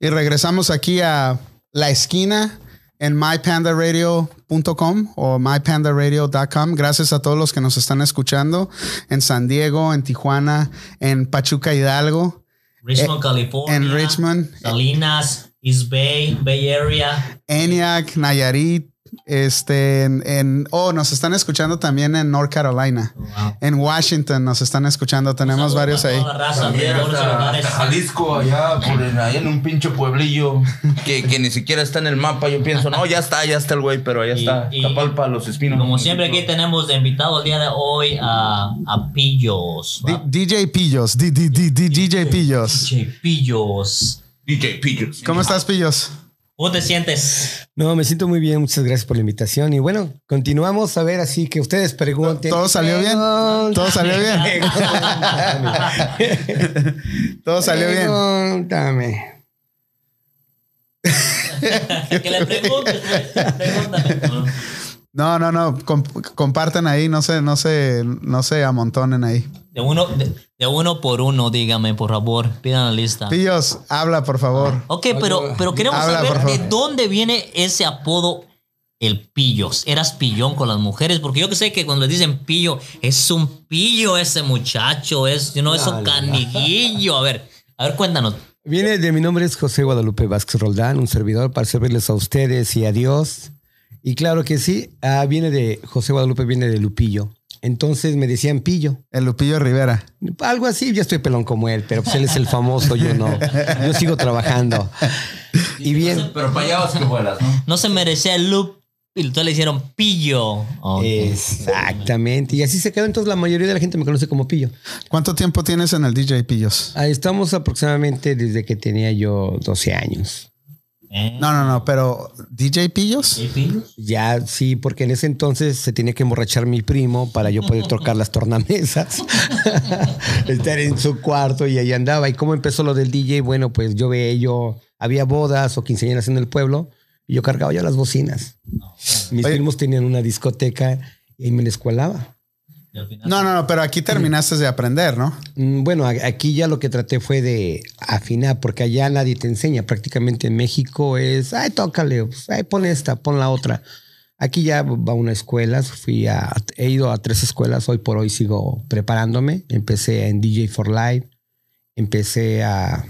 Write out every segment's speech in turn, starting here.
Y regresamos aquí a la esquina en mypandaradio.com o mypandaradio.com. Gracias a todos los que nos están escuchando en San Diego, en Tijuana, en Pachuca Hidalgo, Richmond, California. en Richmond, Salinas, East Bay, Bay Area. ENIAC, Nayarit, este, en, en- oh, nos están escuchando también en North Carolina. Wow. En Washington nos están escuchando. Tenemos Saludos varios ahí. raza También hasta, hasta Jalisco, allá, por en, allá en un pinche pueblillo que, que ni siquiera está en el mapa. Yo pienso, no, ya está, ya está el güey, pero allá Y- está. y- Tapalpa, los espinos. Como siempre aquí tenemos de invitado el día de hoy a, a Pillos. DJ Pillos, D- D- DJ Pillos. DJ Pillos. DJ Pillos. ¿Cómo estás, Pillos? ¿Cómo te sientes? No, me siento muy bien, muchas gracias por la invitación. Y bueno, continuamos a ver así que ustedes pregunten. ¿Todo salió bien? ¿Todo salió bien? Todo salió bien. Pregúntame. que le preguntes, pues, pregúntame. No, no, no. comp- comparten ahí, no se, no se, no se amontonen ahí. De uno, de, de uno por uno, dígame, por favor. Pidan la lista. Pillos, habla, por favor. Ok, pero, pero queremos Habla, saber de dónde viene ese apodo, el pillos. ¿Eras pillón con las mujeres? Porque yo que sé que cuando le dicen pillo, es un pillo ese muchacho, es, you know, es un canijillo. A ver, a ver, cuéntanos. Viene de mi nombre es José Guadalupe Vázquez Roldán, un servidor para servirles a ustedes y a Dios. Y claro que sí, ah, viene de José Guadalupe, viene de Lupillo. Entonces me decían pillo. El Lupillo Rivera. Algo así, yo estoy pelón como él, pero pues él es el famoso, yo no. Yo sigo trabajando. Y bien, Pero para allá vas que vuelas, ¿no? No se merecía el loop y entonces le hicieron pillo. Exactamente. Y así se quedó. Entonces la mayoría de la gente me conoce como pillo. ¿Cuánto tiempo tienes en el DJ Pillos? Ahí estamos aproximadamente desde que tenía yo 12 años. ¿Eh? No, no, no, pero DJ Pillos. ¿Sí, pillos? Ya sí, porque en ese entonces se tenía que emborrachar mi primo para yo poder tocar las tornamesas, estar en su cuarto y ahí andaba. ¿Y cómo empezó lo del DJ? Bueno, pues yo veía yo, había bodas o quinceañeras en el pueblo y yo cargaba yo las bocinas. Mis Oye. primos tenían una discoteca y ahí me la escuelaba. No, no, no, pero aquí terminaste de aprender, ¿no? Mm, Bueno, aquí ya lo que traté fue de afinar, porque allá nadie te enseña. Prácticamente en México es, ay, tócale, pues, ay, pon esta, pon la otra. Aquí ya va a una escuela, fui a, he ido a tres escuelas, hoy por hoy sigo preparándome. Empecé en DJ for Life, empecé a,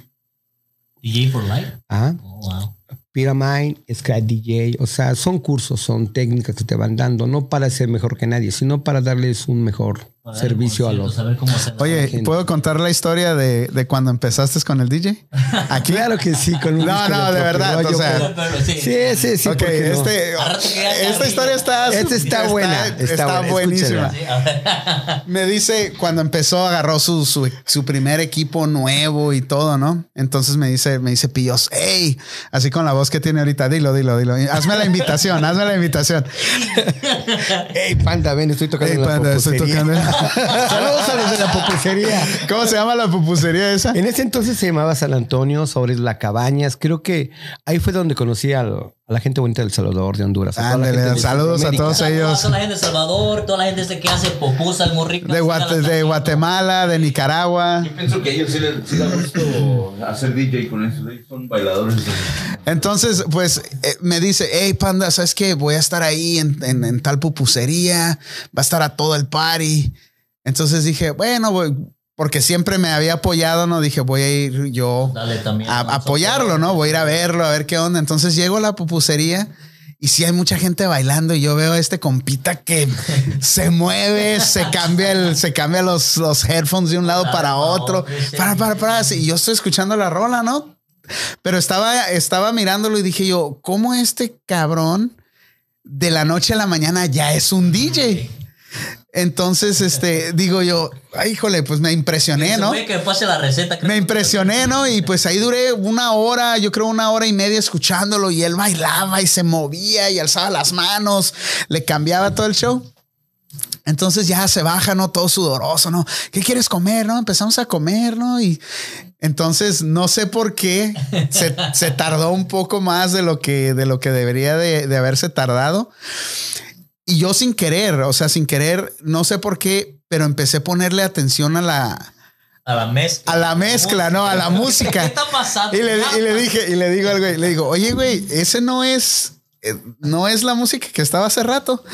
DJ for life. a Oh, wow. Pyramide, Scratch DJ, o sea, son cursos, son técnicas que te van dando, no para ser mejor que nadie, sino para darles un mejor Para servicio a los... a ver cómo se Oye, gente. ¿puedo contar la historia de, de cuando empezaste con el DJ? Aquí. Claro que sí, con un No, disco no, de verdad, o sea, sí. Sí, sí, sí. ok, este, esta historia está, Esta está buena, está buenísima. Me dice, cuando empezó, agarró su, su, su primer equipo nuevo y todo, ¿no? Entonces me dice, me dice Pillos, hey, así con la voz que tiene ahorita, dilo, dilo, dilo. Hazme la invitación, hazme la invitación. Ey, panda, ven, estoy tocando Hey, panda, estoy tocando. Saludos a los de la pupusería. ¿Cómo se llama la pupusería esa? En ese entonces se llamaba San Antonio, sobre la Cabañas. Creo que ahí fue donde conocí a, lo- a la gente bonita del Salvador, de Honduras. a toda la Ándale, gente de saludos a todos ellos. a toda la gente de Salvador, toda la gente ese que hace popusas muy ricas. De, Guate-. Guatemala, de Nicaragua. Yo pienso que ellos sí les, sí les gusta hacer DJ con eso. Ellos son bailadores. Entonces, pues eh, me dice, hey, panda, ¿sabes qué? Voy a estar ahí en, en- en tal pupusería, va a estar a todo el party. Entonces dije, bueno, voy- porque siempre me había apoyado, ¿no? Dije, voy a ir yo Dale también. a, a apoyarlo, ¿no? Voy a ir a verlo, a ver qué onda. Entonces llego a la pupusería y sí hay mucha gente bailando y yo veo a este compita que se mueve, se cambia el, se cambia los, los headphones de un lado para otro. Para, para, para. Y yo estoy escuchando la rola, ¿no? Pero estaba, estaba mirándolo y dije yo, ¿cómo este cabrón de la noche a la mañana ya es un DJ? Entonces, este, digo yo, ay, híjole, pues me impresioné, ¿no? Que me pase la receta. creo Me que- impresioné, ¿no? Y pues ahí duré una hora, yo creo una hora y media escuchándolo y él bailaba y se movía y alzaba las manos, le cambiaba todo el show. Entonces ya se baja, ¿no? Todo sudoroso, ¿no? ¿Qué quieres comer, no? Empezamos a comer, ¿no? Y entonces no sé por qué se, se tardó un poco más de lo que, de lo que debería de, de haberse tardado. Y yo sin querer, o sea, sin querer, no sé por qué, pero empecé a ponerle atención a la, A la mezcla. a la mezcla, no, a la música. ¿Qué está pasando? Y le, y le dije, y le digo al güey, le digo, oye, güey, ese no es, eh, no es la música que estaba hace rato.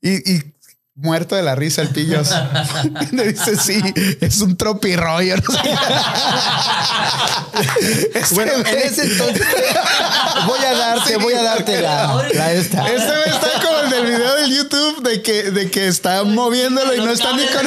Y, y muerto de la risa el pillos. le dice, sí, es un tropirroyo. No sé. Este Bueno, en güey- ese entonces voy a darte, voy a darte la, la esta. Este está como el del video del YouTube de que, de que está moviéndolo y no está ni con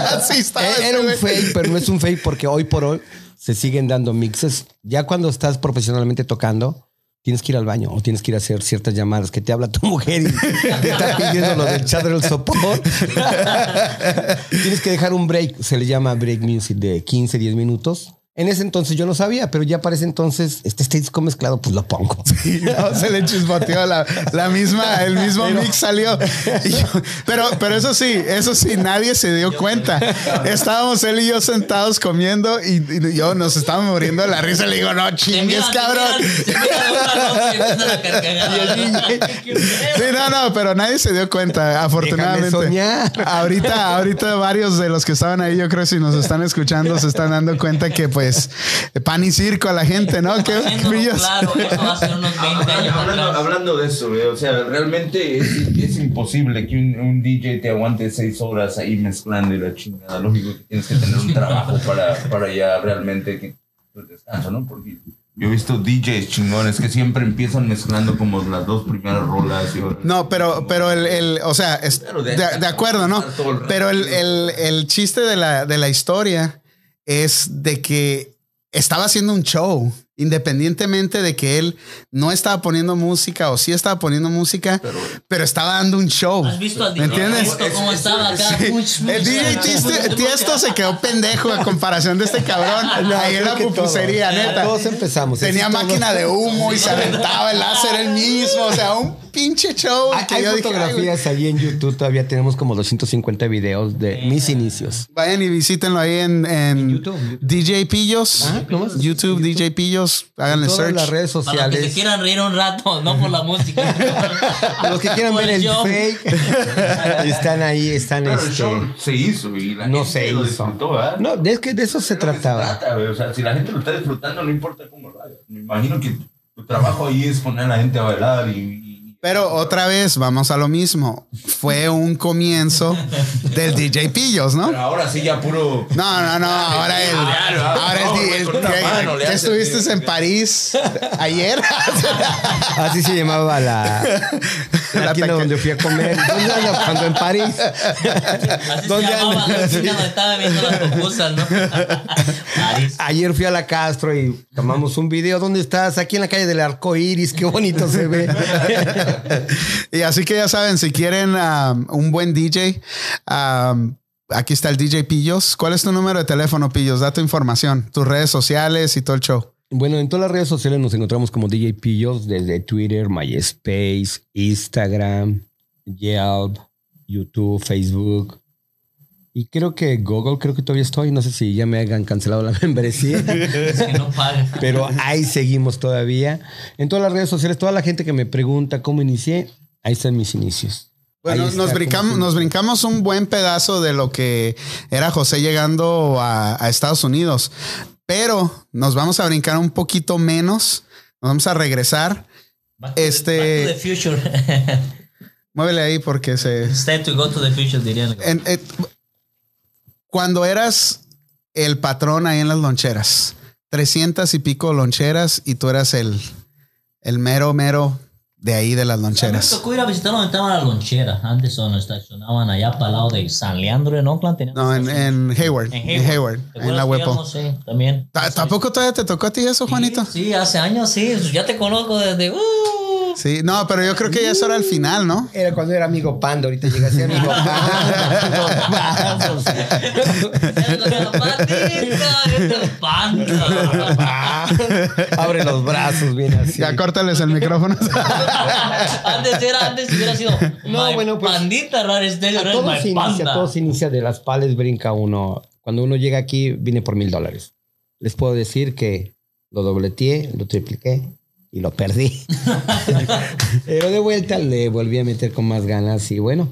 Así está. Eh, Era un fake, pero no es un fake porque hoy por hoy se siguen dando mixes. Ya cuando estás profesionalmente tocando, tienes que ir al baño o tienes que ir a hacer ciertas llamadas que te habla tu mujer y te está pidiendo lo del chat del sopor. tienes que dejar un break, se le llama break music de 15, 10 minutos. En ese entonces yo no sabía, pero ya para ese entonces este, este disco mezclado, pues lo pongo. No, se le chispoteó la, la misma, el mismo mix salió. Yo- pero, pero eso sí, eso sí, nadie se dio cuenta. Estábamos él y yo sentados comiendo y, y yo nos estábamos muriendo de la risa. Le digo, no chingues, cabrón. Sí, no, no, pero nadie se dio cuenta, afortunadamente. Ahorita, ahorita varios de los que estaban ahí, yo creo si nos están escuchando, se están dando cuenta que pues pan y circo a la gente, ¿no? Pillos. claro, eso va a ser unos 20 años Hablando, hablando de eso, güey, o sea, realmente es, es imposible que un, un DJ te aguante seis horas ahí mezclando y la chingada. Lo único que tienes que tener un trabajo para, para ya realmente que pues, descanso, ¿no? Porque yo he visto DJs chingones que siempre empiezan mezclando como las dos primeras rolas. Y No, pero, pero el, el- o sea, es- de- de, acuerdo, ¿no? Pero el, el- el chiste de la, de la historia es de que estaba haciendo un show, independientemente de que él no estaba poniendo música o sí estaba poniendo música, pero, estaba dando un show. ¿Has visto al ¿Me DJ entiendes? Tiesto cómo estaba acá? Sí. Much, much. El DJ Tiesto- Tiesto se quedó pendejo a comparación de este cabrón. Ahí en la pupusería, neta. Todos empezamos. Tenía máquina de humo y se aventaba el láser él mismo. O sea, un pinche show. Hay, que hay yo dije, fotografías ahí en YouTube, todavía tenemos como 250 videos de mis inicios. Vayan y visítenlo ahí en, en YouTube, YouTube. DJ Pillos. Ah, ¿cómo es? YouTube, DJ Pillos. Háganle Todas search. las redes Para los que se sociales. quieran reír un rato, no por la música. Para los que quieran ver el show. fake, están ahí, están Pero el este. show se hizo y la No gente se lo hizo. disfrutó, ¿verdad? No, es que de eso se trataba. trata, güey. O sea, si la gente lo está disfrutando, no importa cómo lo hagas. Me imagino que tu trabajo ahí es poner a la gente a bailar y. Pero otra vez, vamos a lo mismo. Fue un comienzo del DJ Pillos, ¿no? Pero ahora sí, ya puro. No, no, no. Ahora el. Ahora el. ¿qué- mano le ¿Qué haces, estuviste en París ayer? Así se llamaba la, la La tienda taca- donde fui a comer. ¿Dónde anda? Cuando en París. Así se ¿Dónde llamaba anda? la oficina donde estaba viendo las pupusas, ¿no? París. Ayer fui a la Castro y tomamos un video. ¿Dónde estás? Aquí en la calle del Arco Iris. Qué bonito se ve. Y así que ya saben, si quieren um, un buen DJ, um, aquí está el DJ Pillos. ¿Cuál es tu número de teléfono, Pillos? Da tu información, tus redes sociales y todo el show. Bueno, en todas las redes sociales nos encontramos como DJ Pillos, desde Twitter, MySpace, Instagram, Yelp, YouTube, Facebook. Y creo que Google, creo que todavía estoy. No sé si ya me hayan cancelado la membresía. Es que no paga. Pero ahí seguimos todavía. En todas las redes sociales, toda la gente que me pregunta cómo inicié, ahí están mis inicios. Bueno, está nos brincamos, nos brincamos un buen pedazo de lo que era José llegando a, a Estados Unidos, pero nos vamos a brincar un poquito menos. Nos vamos a regresar. Back to the- Este- Back to the future. Muévele ahí porque se. It's time to go to the future, dirían. En- en- cuando eras el patrón ahí en las loncheras, 300 y pico loncheras y tú eras el, el mero, mero de ahí de las Me loncheras. tocó ir a visitar donde estaban las loncheras. Antes donde estacionaban allá para el lado de San Leandro en Oakland. No, en, en Hayward. En En Hayward. ¿Te En la Huepo. íbamos? Sí, también. Ta- ¿Tampoco todavía te tocó a ti eso, Juanito? Sí, sí, hace años sí. Ya te conozco desde. Uh, Sí, no, pero yo creo que ya eso era el final, ¿no? Era cuando era amigo Panda, ahorita llega a ser amigo Panda. Abre los brazos bien así. Ya córtales el micrófono. antes era, antes hubiera sido. No, my bueno, pues, Pandita A eres todo se inicia, panda. todo se inicia de las pales, brinca uno. Cuando uno llega aquí, viene por mil dólares. Les puedo decir que lo dobleteé, lo tripliqué y lo perdí. Pero de vuelta le volví a meter con más ganas y bueno,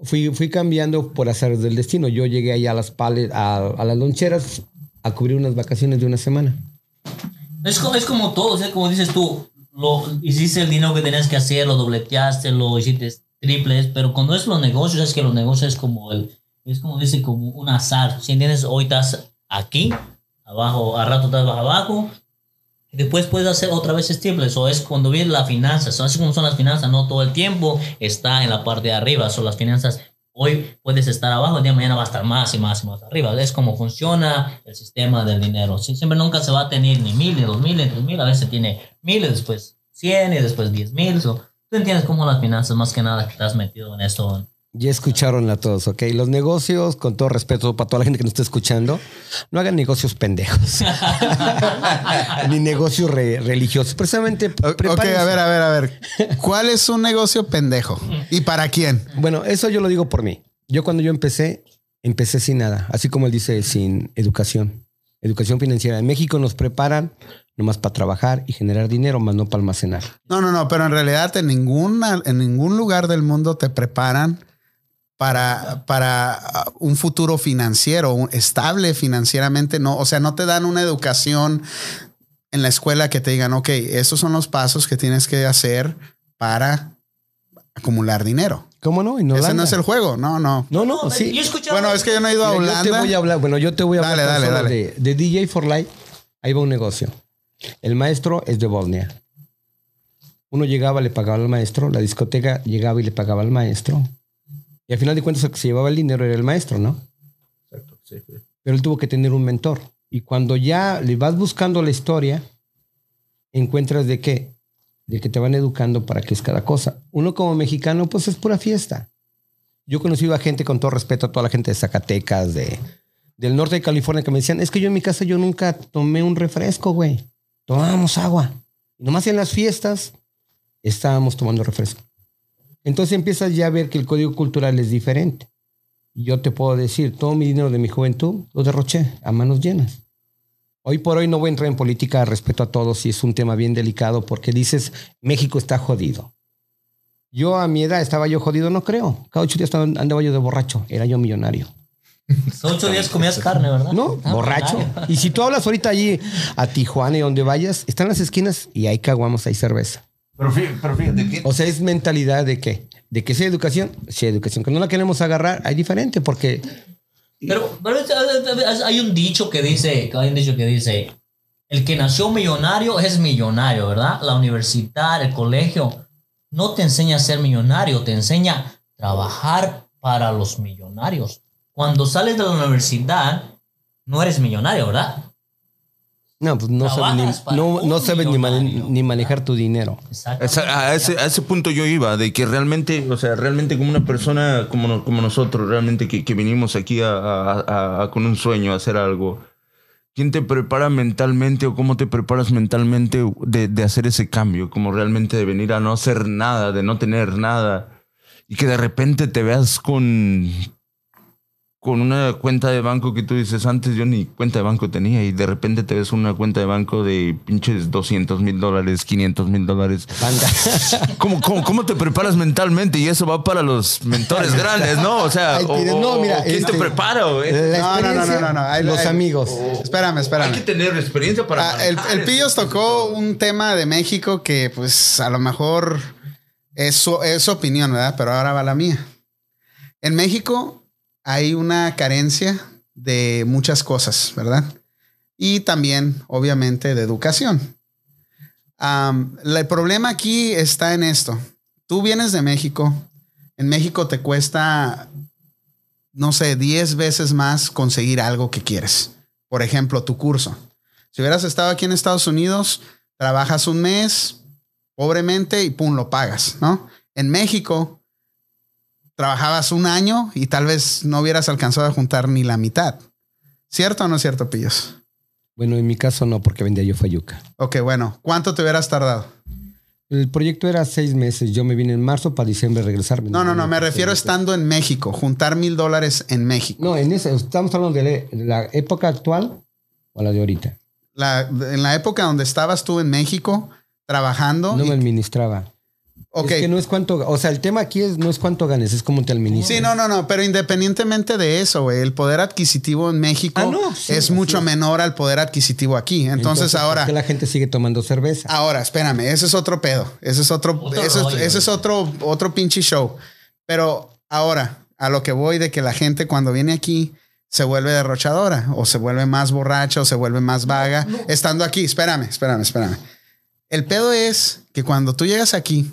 Fui, fui cambiando por hacer del destino. Yo llegué allá a las pales, a, a las loncheras a cubrir unas vacaciones de una semana. Es, es como todo, o sea, como dices tú, lo, hiciste el dinero que tenías que hacer, lo dobleteaste, lo hiciste triples, pero cuando es los negocios, es que los negocios es como el, es como dice, como un azar. Si entiendes, hoy estás aquí, abajo, al rato estás abajo, después puedes hacer otra vez triples, o es cuando viene la finanza, so, así como son las finanzas, no todo el tiempo está en la parte de arriba, son las finanzas. Hoy puedes estar abajo, el día de mañana va a estar más y más y más arriba. Es como funciona el sistema del dinero. Siempre nunca se va a tener ni mil, ni dos mil, ni tres mil. A veces tiene mil y después cien y después diez mil. So, Tú entiendes cómo las finanzas, más que nada, que estás metido en esto. Ya escucharon a todos, ¿ok? Los negocios, con todo respeto para toda la gente que nos está escuchando, no hagan negocios pendejos. Ni negocios re- religiosos. Precisamente, O- Ok, prepárense. a ver, a ver, a ver. ¿Cuál es un negocio pendejo? ¿Y para quién? Bueno, eso yo lo digo por mí. Yo cuando yo empecé, empecé sin nada. Así como él dice, sin educación. Educación financiera. En México nos preparan nomás para trabajar y generar dinero, más no para almacenar. No, no, no, pero en realidad en, ninguna, en ningún lugar del mundo te preparan para, para uh, un futuro financiero, un- estable financieramente. No, o sea, no te dan una educación en la escuela que te digan, ok, estos son los pasos que tienes que hacer para acumular dinero. ¿Cómo no? En Ese Holanda. no es el juego. No, no. No, no, Yo sí. he escuchado- Bueno, es que yo no he ido a Mira, yo te Holanda. voy a hablar, bueno, yo te voy a Dale, hablar dale, dale. De, de DJ for Life. Ahí va un negocio. El maestro es de Bosnia. Uno llegaba, le pagaba al maestro, la discoteca llegaba y le pagaba al maestro. Y al final de cuentas el que se llevaba el dinero era el maestro, ¿no? Exacto, sí, sí. Pero él tuvo que tener un mentor. Y cuando ya le vas buscando la historia, encuentras de qué? De que te van educando para qué es cada cosa. Uno como mexicano, pues es pura fiesta. Yo he conocido a gente, con todo respeto a toda la gente de Zacatecas, de, del norte de California, que me decían, es que yo en mi casa yo nunca tomé un refresco, güey. Tomábamos agua. Y nomás en las fiestas estábamos tomando refresco. Entonces empiezas ya a ver que el código cultural es diferente. Yo te puedo decir, todo mi dinero de mi juventud lo derroché a manos llenas. Hoy por hoy no voy a entrar en política, respeto a todos y es un tema bien delicado porque dices, México está jodido. Yo a mi edad estaba yo jodido, no creo. Cada ocho días andaba yo de borracho, era yo millonario. Ocho días comías carne, ¿verdad? No, Ah, borracho. Y si tú hablas ahorita allí a Tijuana y donde vayas, están las esquinas y hay caguamos, hay cerveza. Pero fíjate, pero fíjate que O sea, es mentalidad de qué? De que sea educación, sea educación. Que no la queremos agarrar, hay diferente porque Pero, pero hay un dicho que dice, hay un dicho que dice, el que nació millonario es millonario, ¿verdad? La universidad, el colegio, no te enseña a ser millonario, te enseña a trabajar para los millonarios. Cuando sales de la universidad, no eres millonario, ¿verdad? No, pues no sabes Trabajas ni, no, no ni, manejar tu dinero. Esa- a, ese, a ese punto yo iba, de que realmente, o sea, realmente como una persona como, no- como nosotros, realmente que, que vinimos aquí a, a- a- a- con un sueño, a hacer algo, ¿quién te prepara mentalmente o cómo te preparas mentalmente de, de hacer ese cambio? Como realmente de venir a no hacer nada, de no tener nada y que de repente te veas con, con una cuenta de banco que tú dices, antes yo ni cuenta de banco tenía y de repente te ves una cuenta de banco de pinches 200 mil dólares, 500 mil dólares. ¿Cómo, cómo, cómo te preparas mentalmente? Y eso va para los mentores grandes, ¿no? O sea, o- no, mira, ¿quién este- te prepara? güey? La No, no, no, no, no, los amigos. Espérame, espérame. Hay que tener experiencia para... Ah, el, el eso. Pillos tocó un tema de México que, pues, a lo mejor es su, es su opinión, ¿verdad? Pero ahora va la mía. En México hay una carencia de muchas cosas, ¿verdad? Y también, obviamente, de educación. El problema aquí está en esto. Tú vienes de México. En México te cuesta, no sé, 10 veces más conseguir algo que quieres. Por ejemplo, tu curso. Si hubieras estado aquí en Estados Unidos, trabajas un mes, pobremente, y pum, lo pagas, ¿no? En México, trabajabas un año y tal vez no hubieras alcanzado a juntar ni la mitad. ¿Cierto o no es cierto, Pillos? Bueno, en mi caso no, porque vendía yo Fayuca. Ok, bueno, ¿cuánto te hubieras tardado? El proyecto era seis meses. Yo me vine en marzo para diciembre regresarme. No, no, no, me refiero estando en México, juntar mil dólares en México. No, en esa, estamos hablando de la, de la época actual o la de ahorita. La- en la época donde estabas tú en México trabajando, No y- me administraba. Ok. Es que no es cuánto, o sea, el tema aquí es no es cuánto ganes, es cómo te administras. Sí, no, no, no, pero independientemente de eso, güey, el poder adquisitivo en México Ah, no, sí, es mucho menor al poder adquisitivo aquí. Entonces, ¿por ahora, qué la gente sigue tomando cerveza? ahora, espérame, ese es otro pedo, ese es otro, Otro ese, es- rollo, ese es güey. otro, otro pinche show. Pero ahora, a lo que voy de que la gente cuando viene aquí se vuelve derrochadora o se vuelve más borracha o se vuelve más vaga estando aquí. Espérame, espérame, espérame. El pedo es que cuando tú llegas aquí,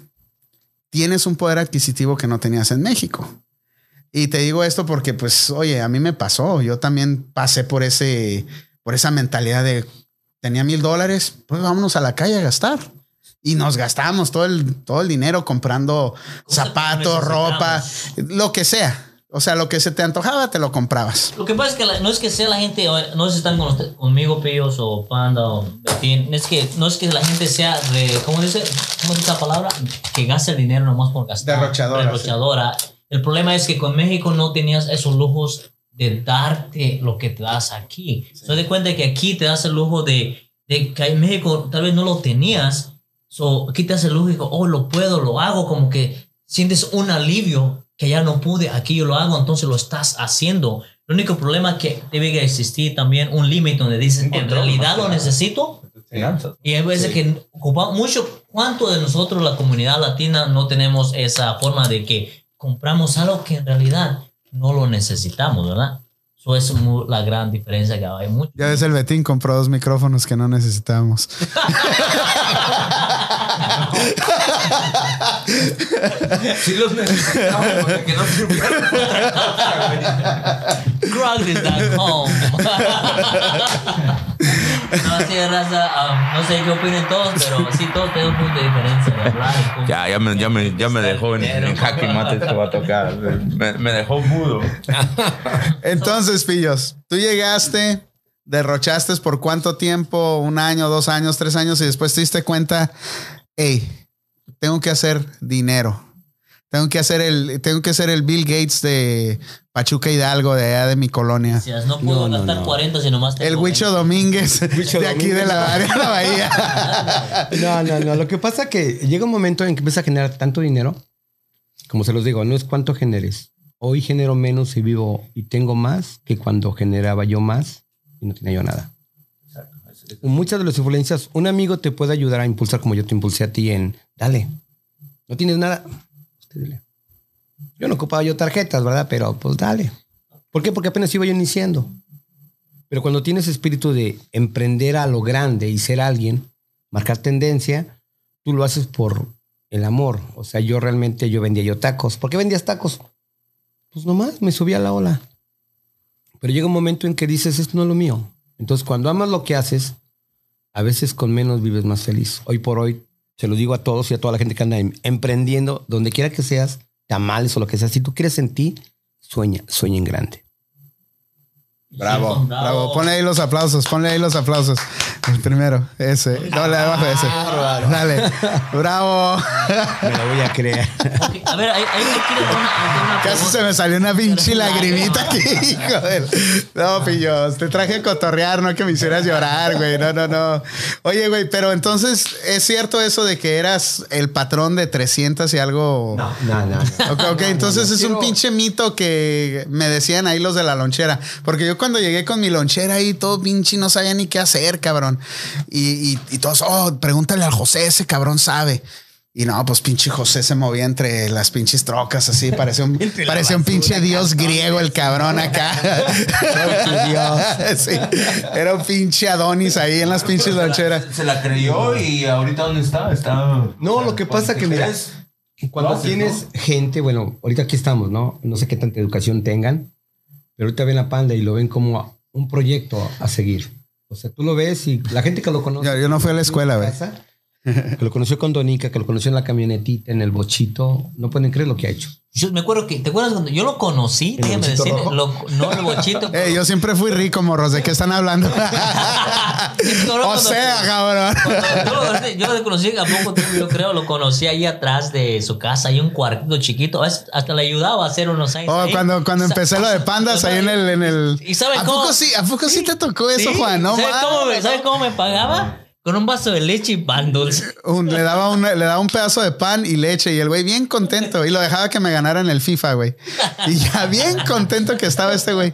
tienes un poder adquisitivo que no tenías en México. Y te digo esto porque, pues, oye, a mí me pasó. Yo también pasé por ese, por esa mentalidad de tenía mil dólares, pues vámonos a la calle a gastar. Y nos gastamos todo el, todo el dinero comprando zapatos, ropa, lo que sea. O sea, lo que se te antojaba, te lo comprabas. Lo que pasa es que la- no es que sea la gente, no sé si están con conmigo, Pillos, o Panda, o Betín, es que no es que la gente sea, de, ¿cómo dice? ¿Cómo dice esa palabra? Que gaste el dinero nomás por gastar. Derrochadora, Derrochadora. El problema es que con México no tenías esos lujos de darte lo que te das aquí. Se de cuenta que aquí te das el lujo de, de que en México tal vez no lo tenías. So, aquí te das el lujo y digo, oh, lo puedo, lo hago, como que sientes un alivio que ya no pude, aquí yo lo hago, entonces lo estás haciendo. El único problema es que debe existir también un límite donde dices, en realidad lo necesito. Finanzas. Y hay veces que ocupamos mucho, ¿cuánto de nosotros, la comunidad latina, no tenemos esa forma de que compramos algo que en realidad no lo necesitamos, ¿verdad? Eso es la gran diferencia que hay mucho. Ya ves, el Betín compró dos micrófonos que no necesitábamos. Sí los necesitamos porque no sirvieron para güey. Grounded.com. no, sí, raza, um, no sé qué opinen todos, pero sí, todos tenemos un punto de diferencia de hablar. y cómo- Ya, ya me, ya me, ya me dejó en, en jaque mate esto va a tocar. Me, me dejó mudo. Entonces, pillos, tú llegaste, derrochaste por cuánto tiempo, un año, dos años, tres años, y después te diste cuenta, hey, tengo que hacer dinero. Tengo que hacer el, tengo que ser el Bill Gates de Pachuca Hidalgo, de allá de mi colonia. No puedo No, no, gastar no. 40 si nomás tengo El Huicho 20. Domínguez, Huicho de aquí de la área de la bahía. No, no, no. Lo que pasa es que llega un momento en que empieza a generar tanto dinero. Como se los digo, no es cuánto generes. Hoy genero menos y vivo y tengo más que cuando generaba yo más y no tenía yo nada. Muchas de las influencias, un amigo te puede ayudar a impulsar como yo te impulsé a ti en, dale, no tienes nada. Yo no ocupaba yo tarjetas, ¿verdad? Pero pues dale. ¿Por qué? Porque apenas iba yo iniciando. Pero cuando tienes espíritu de emprender a lo grande y ser alguien, marcar tendencia, tú lo haces por el amor. O sea, yo realmente yo vendía yo tacos. ¿Por qué vendías tacos? Pues nomás me subí a la ola. Pero llega un momento en que dices, esto no es lo mío. Entonces, cuando amas lo que haces, a veces con menos vives más feliz. Hoy por hoy, se lo digo a todos y a toda la gente que anda em- emprendiendo, donde quiera que seas, tamales o lo que sea, si tú quieres en ti, sueña, sueña en grande. Bravo, bravo. Ponle ahí los aplausos, ponle ahí los aplausos. El primero, ese. Dale abajo ese. Dale. Bravo. Me lo voy a creer. A ver, ahí, ahí me quiero una, Casi se me salió una pinche lagrimita aquí, hijo de- No, pillos, te traje a cotorrear, no que me hicieras llorar, güey. No, no, no. Oye, güey, pero entonces, ¿es cierto eso de que eras el patrón de 300 y algo? No, no, no. Ok, ok, entonces es un pinche mito que me decían ahí los de la lonchera. Porque yo cuando llegué con mi lonchera ahí, todo pinche no sabía ni qué hacer, cabrón. Y, y, y todos, oh, pregúntale al José, ese cabrón sabe. Y no, pues pinche José se movía entre las pinches trocas así, parecía un, parecía un pinche dios griego el cabrón acá. sí, era un pinche Adonis ahí en las pinches loncheras. Se la creyó y ahorita ¿dónde está? Está. No, lo que pasa que, mira, Cuando tienes gente, bueno, ahorita aquí estamos, ¿no? No sé qué tanta educación tengan, pero ahorita ven la panda y lo ven como un proyecto a seguir. O sea, tú lo ves y la gente que lo conoce. Yo- yo no fui a la escuela, güey. Que lo conoció con Donica, que lo conoció en la camionetita, en el bochito, no pueden creer lo que ha hecho. Yo me acuerdo que, ¿te acuerdas cuando yo lo conocí? ¿El Déjame rojo? lo- no el bochito. Eh, yo siempre fui rico, morros. ¿De qué están hablando? o sea, cabrón. Cuando yo, lo, yo lo conocí a poco tiempo, yo creo, lo conocí ahí atrás de su casa, hay un cuartito chiquito, hasta le ayudaba a hacer unos años. Oh, ahí. cuando, cuando empecé lo de pandas ahí en el, en el. ¿Y sabe ¿A cómo? poco sí? ¿A poco sí te tocó eso, Sí, Juan? No ¿sabe, cómo. ¿Sabe cómo me pagaba? Con un vaso de leche y pan dulce. Le, daba un, le daba un pedazo de pan y leche y el güey bien contento y lo dejaba que me ganara en el FIFA, güey. Y ya bien contento que estaba este güey.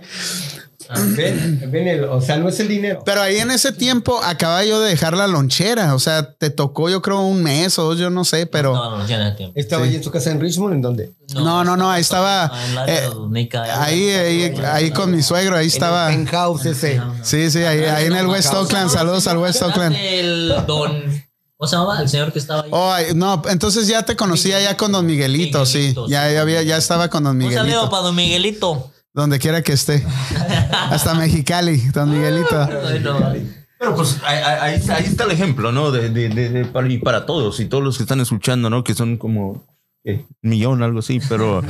Ven, ven el, o sea, no es el dinero. Pero ahí en ese tiempo acababa yo de dejar la lonchera. O sea, te tocó yo creo un mes o dos, yo no sé, pero... No, no, ya no tiempo. ¿Estaba ahí en su casa en Richmond? ¿En dónde? No, no, no, ahí estaba... Eh, ahí, ahí, ahí con mi suegro, ahí estaba... En penthouse ese. Sí, sí, ahí, ahí en el West Oakland. Saludos al West Oakland. El don. ¿Cómo se llamaba? El señor que estaba ahí. Oh, no, entonces ya te conocía ya con Don Miguelito, sí. Miguelito, Ya, sí. ya había, ya estaba con Don Un saludo Miguelito. para don Miguelito. Donde quiera que esté. Hasta Mexicali, Don Miguelito. Bueno, Pero pues ahí, ahí- está, el ejemplo, ¿no? De, de- de- para, y para todos y todos los que están escuchando, ¿no? Que son como eh, un millón, algo así, pero,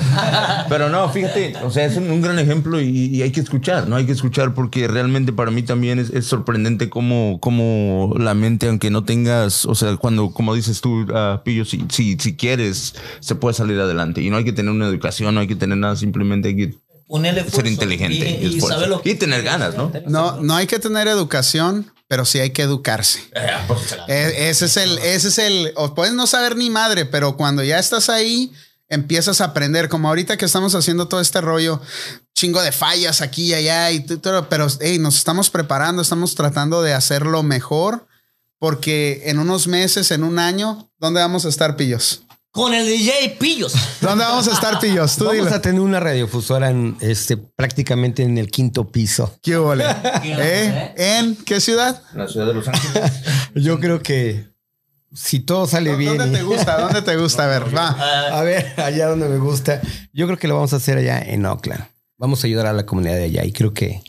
pero no, fíjate, o sea, es un, un gran ejemplo y, y hay que escuchar, ¿no? Hay que escuchar porque realmente para mí también es, es sorprendente cómo, cómo la mente, aunque no tengas, o sea, cuando, como dices tú, ah, Pillo, si, si, si quieres, se puede salir adelante y no hay que tener una educación, no hay que tener nada, simplemente hay que ponerle ser inteligente y, y, y esfuerzo. saber lo que y tener ganas, ¿no? No, no hay que tener educación, pero sí hay que educarse. E- Ese es el, ese es el, o puedes no saber ni madre, pero cuando ya estás ahí, empiezas a aprender. Como ahorita que estamos haciendo todo este rollo, chingo de fallas aquí y allá, y todo, pero hey, nos estamos preparando, estamos tratando de hacerlo mejor, porque en unos meses, en un año, ¿dónde vamos a estar, pillos? Con el DJ Pillos. ¿Dónde vamos a estar, pillos? Tú Vamos dilo. a tener una radiofusora en, este, prácticamente en el quinto piso. ¿Qué hubo, le? ¿Eh? ¿En qué ciudad? En la ciudad de Los Ángeles. Yo creo que si todo sale bien. ¿Dónde te gusta? ¿Dónde te gusta? A ver, va. A ver, allá donde me gusta. Yo creo que lo vamos a hacer allá en Oakland. Vamos a ayudar a la comunidad de allá y creo que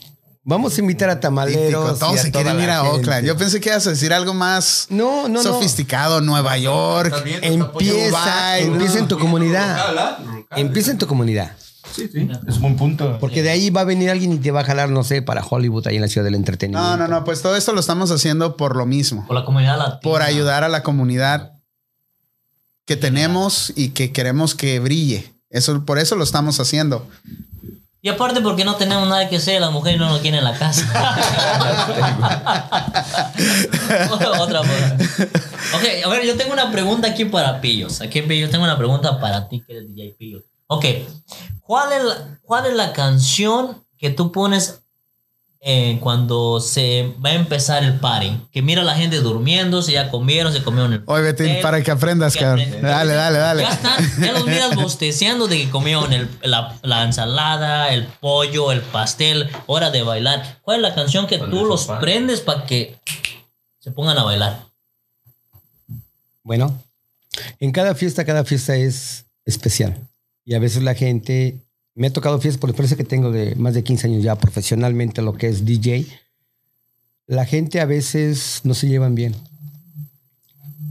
vamos a invitar a Típico, tamaleros. y todos se toda quieren ir a Oakland. Yo pensé que ibas a decir algo más No, no, no. sofisticado, Nueva York. Empieza, Dubai, empieza en tu comunidad. Empieza en tu comunidad. Sí, sí, es un buen punto. Porque de ahí va a venir alguien y te va a jalar, no sé, para Hollywood, ahí en la ciudad del entretenimiento. No, no, no, pues todo esto lo estamos haciendo por lo mismo, Por la comunidad latina. por ayudar a la comunidad que tenemos y que queremos que brille. Eso, por eso lo estamos haciendo. Y aparte porque no tenemos nada que hacer, las mujeres no nos quieren en la casa. Otra cosa. Ok, a ver, yo tengo una pregunta aquí para Pillos. Aquí Pillos, tengo una pregunta para ti que eres DJ Pillos. Ok, ¿cuál es la, cuál es la canción que tú pones eh, cuando se va a empezar el party? Que mira a la gente durmiendo, se ya comieron, se comieron el Oye, Betín, para que aprendas, que cabrón. Dale, dale, dale. Ya están, ya los miras bosteciando de que comieron el- la, la ensalada, el pollo, el pastel, hora de bailar. ¿Cuál es la canción que tú los prendes para que se pongan a bailar? Bueno, en cada fiesta, cada fiesta es especial. Y a veces la gente, me ha tocado fiestas por la experiencia que tengo de más de 15 años ya profesionalmente, lo que es DJ. La gente a veces no se llevan bien.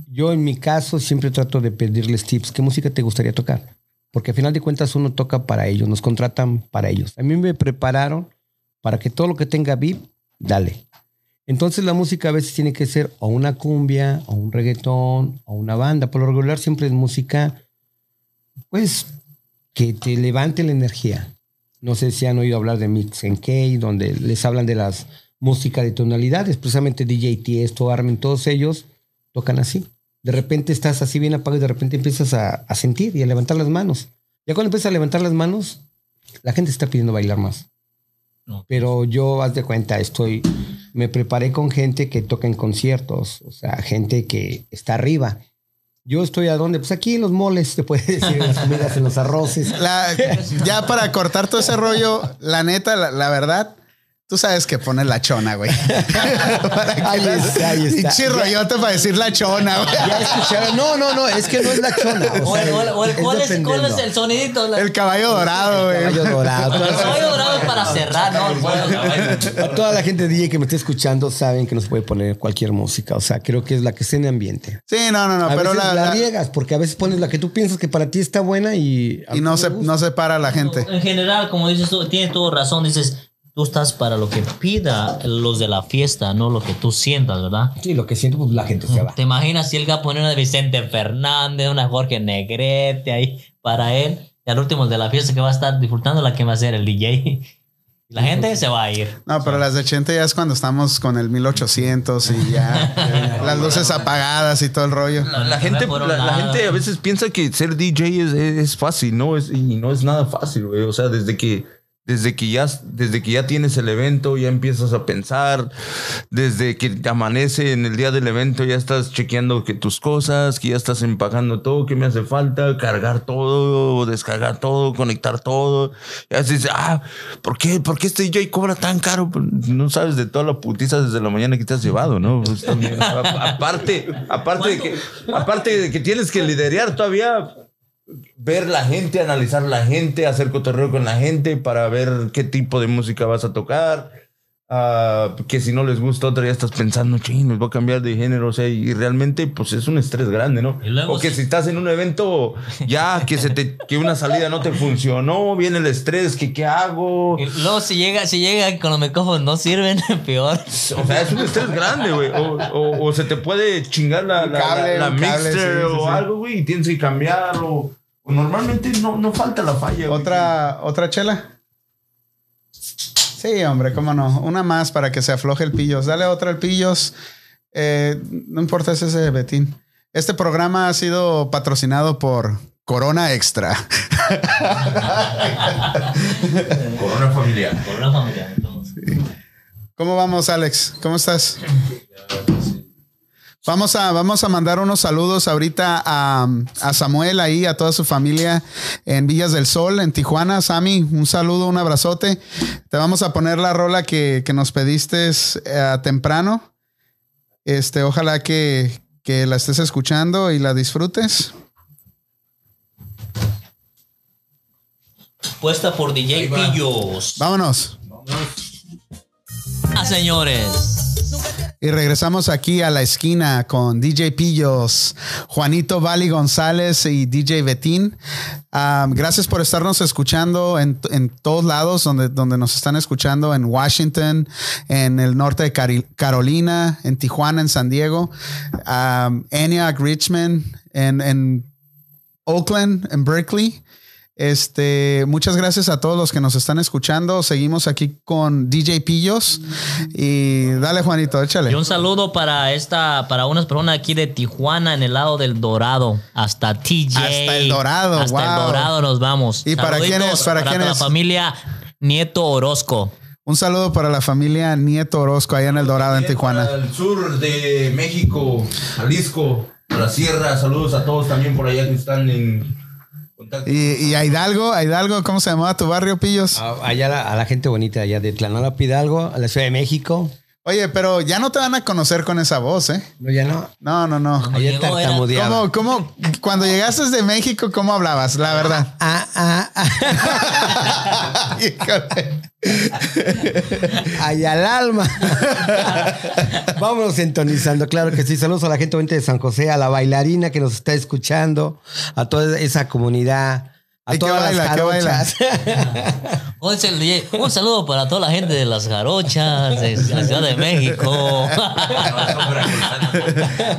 Yo en mi caso siempre trato de pedirles tips. ¿Qué música te gustaría tocar? Porque al final de cuentas uno toca para ellos, nos contratan para ellos. A mí me prepararon para que todo lo que tenga VIP, dale. Entonces la música a veces tiene que ser o una cumbia, o un reggaetón, o una banda. Por lo regular siempre es música, pues, que te levante la energía. No sé si han oído hablar de Mix and K, donde les hablan de las músicas de tonalidades. Precisamente DJ Tiesto, Armin, todos ellos tocan así. De repente estás así bien apagado y de repente empiezas a, a sentir y a levantar las manos. Ya cuando empiezas a levantar las manos, la gente está pidiendo bailar más. No. Pero yo, haz de cuenta, estoy, me preparé con gente que toca en conciertos, o sea, gente que está arriba. Yo estoy a dónde? Pues aquí en los moles, te puede decir, en las comidas, en los arroces. La- ya para cortar todo ese rollo, la neta, la, la verdad, tú sabes que pones la chona, güey. Para que Ahí las- está, ahí está. Pinche rollote para decir la chona, güey. Ya escucharon. No, no, no, es que no es la chona. O el- o el- o el- ¿Cuál es, cuál dependiendo. es el sonidito? La- El caballo dorado, güey. Caballo dorado. el caballo dorado es para cerrar, ¿no? El caballo- A toda la gente DJ que me esté escuchando saben que no se puede poner cualquier música. O sea, creo que es la que esté en ambiente. Sí, no, no, no, a pero veces la, la, la- riegas porque a veces pones la que tú piensas que para ti está buena y... y no se, no se para la gente. En general, como dices tú, tienes toda razón, dices, tú estás para lo que pida los de la fiesta, no lo que tú sientas, ¿verdad? Sí, lo que siento, pues la gente se va. ¿Te imaginas si él va a poner una de Vicente Fernández, una Jorge Negrete ahí para él? Y al último el de la fiesta que va a estar disfrutando la que va a ser el DJ. La gente se va a ir. No, pero las de 80 ya es cuando estamos con el 1800 y ya las luces apagadas y todo el rollo. La, la gente, la, la gente a veces piensa que ser DJ es, es- es fácil, ¿no? Es, y no es nada fácil, güey. O sea, desde que, desde que ya, desde que ya tienes el evento, ya empiezas a pensar. Desde que amanece en el día del evento, ya estás chequeando que tus cosas, que ya estás empacando todo, que me hace falta, cargar todo, descargar todo, conectar todo. Y así dices, ah, ¿por qué? ¿Por qué este DJ cobra tan caro? Pues, No sabes de toda la putiza desde la mañana que te has llevado, ¿no? Pues también, aparte, aparte de que, aparte de que tienes que liderar todavía, ver la gente, analizar la gente, hacer cotorreo con la gente para ver qué tipo de música vas a tocar. Ah, que si no les gusta otra, ya estás pensando, ching, les voy a cambiar de género. O sea, y realmente, pues es un estrés grande, ¿no? O que si- estás en un evento, ya que se te, que una salida no te funcionó, viene el estrés, que qué hago. Y luego si llega, si llega con los micrófonos no sirven, peor. O sea, es un estrés grande, güey. O, o- o se te puede chingar la, la, cable, la- la un cable, mixer sí, sí, o sí. algo, güey, y tienes que cambiar. O, o normalmente no, no falta la falla. güey. ¿Otra, otra chela? Sí, hombre, cómo no. Una más para que se afloje el pillos. Dale otra al pillos. Eh, no importa si es ese Betín. Este programa ha sido patrocinado por Corona Extra. Corona familiar. Por una familia. entonces. ¿Cómo vamos, Alex? ¿Cómo estás? Vamos a, vamos a mandar unos saludos ahorita a, a Samuel ahí, a toda su familia en Villas del Sol, en Tijuana. Sammy, un saludo, un abrazote. Te vamos a poner la rola que, que nos pediste eh, temprano. Este, ojalá que, que la estés escuchando y la disfrutes. Puesta por DJ. Pillos. Vámonos. Ah, señores. Y regresamos aquí a la esquina con DJ Pillos, Juanito Vali González y DJ Betín. Ah, gracias por estarnos escuchando en, en todos lados donde, donde nos están escuchando, en Washington, en el norte de Carolina, en Tijuana, en San Diego, um, Antioch, Richmond, en, en Oakland, en Berkeley. Este, muchas gracias a todos los que nos están escuchando. Seguimos aquí con DJ Pillos. Y dale, Juanito, échale. Y un saludo para esta, para unas personas aquí de Tijuana en el lado del Dorado, hasta TJ. Hasta el Dorado, Hasta el. Dorado nos vamos. ¿Y para quién es? ¿Para quién la es? familia Nieto Orozco. Un saludo para la familia Nieto Orozco allá en el Dorado, en Tijuana. Al sur de México, Jalisco, a la sierra. Saludos a todos también por allá que están en. Y, y a Hidalgo, a Hidalgo, ¿cómo se llamaba tu barrio, Pillos? A- Allá la- a la gente bonita allá de Tlanala Pidalgo, a la Ciudad de México. Oye, pero ya no te van a conocer con esa voz, ¿eh? No, ya no. No, no, no. Tartamudeaba. ¿Cómo, cómo, cuando llegaste de México, cómo hablabas? La verdad. Ah, ah, ah. Híjole. Allá al alma. Vámonos sintonizando, claro que sí. Saludos a la gente de San José, a la bailarina que nos está escuchando, a toda esa comunidad, a ¿Y qué todas baila, las jarochas. Un saludo para toda la gente de las Jarochas, de la Ciudad de México.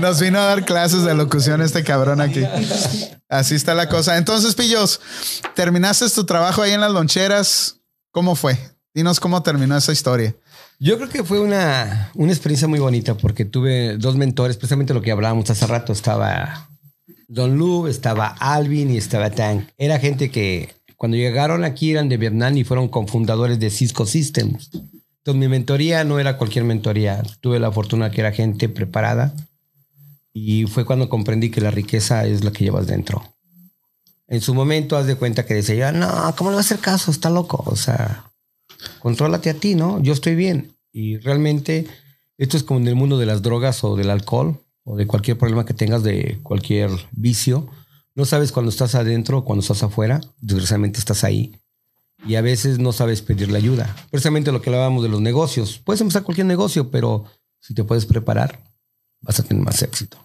Nos vino a dar clases de locución este cabrón aquí. Así está la cosa. Entonces, Pillos, terminaste tu trabajo ahí en las loncheras. ¿Cómo fue? Dinos cómo terminó esa historia. Yo creo que fue una, una experiencia muy bonita porque tuve dos mentores, precisamente lo que hablábamos hace rato. Estaba Don Lu, estaba Alvin y estaba Tank. Era gente que cuando llegaron aquí eran de Vietnam y fueron cofundadores de Cisco Systems. Entonces mi mentoría no era cualquier mentoría. Tuve la fortuna que era gente preparada y fue cuando comprendí que la riqueza es la que llevas dentro. En su momento, haz de cuenta que decía, no, ¿cómo le va a hacer caso? Está loco. O sea, contrólate a ti, ¿no? Yo estoy bien. Y realmente esto es como en el mundo de las drogas o del alcohol o de cualquier problema que tengas de cualquier vicio. No sabes cuando estás adentro o cuando estás afuera. Desgraciadamente estás ahí. Y a veces no sabes pedirle ayuda. Precisamente lo que hablábamos de los negocios. Puedes empezar cualquier negocio, pero si te puedes preparar, vas a tener más éxito.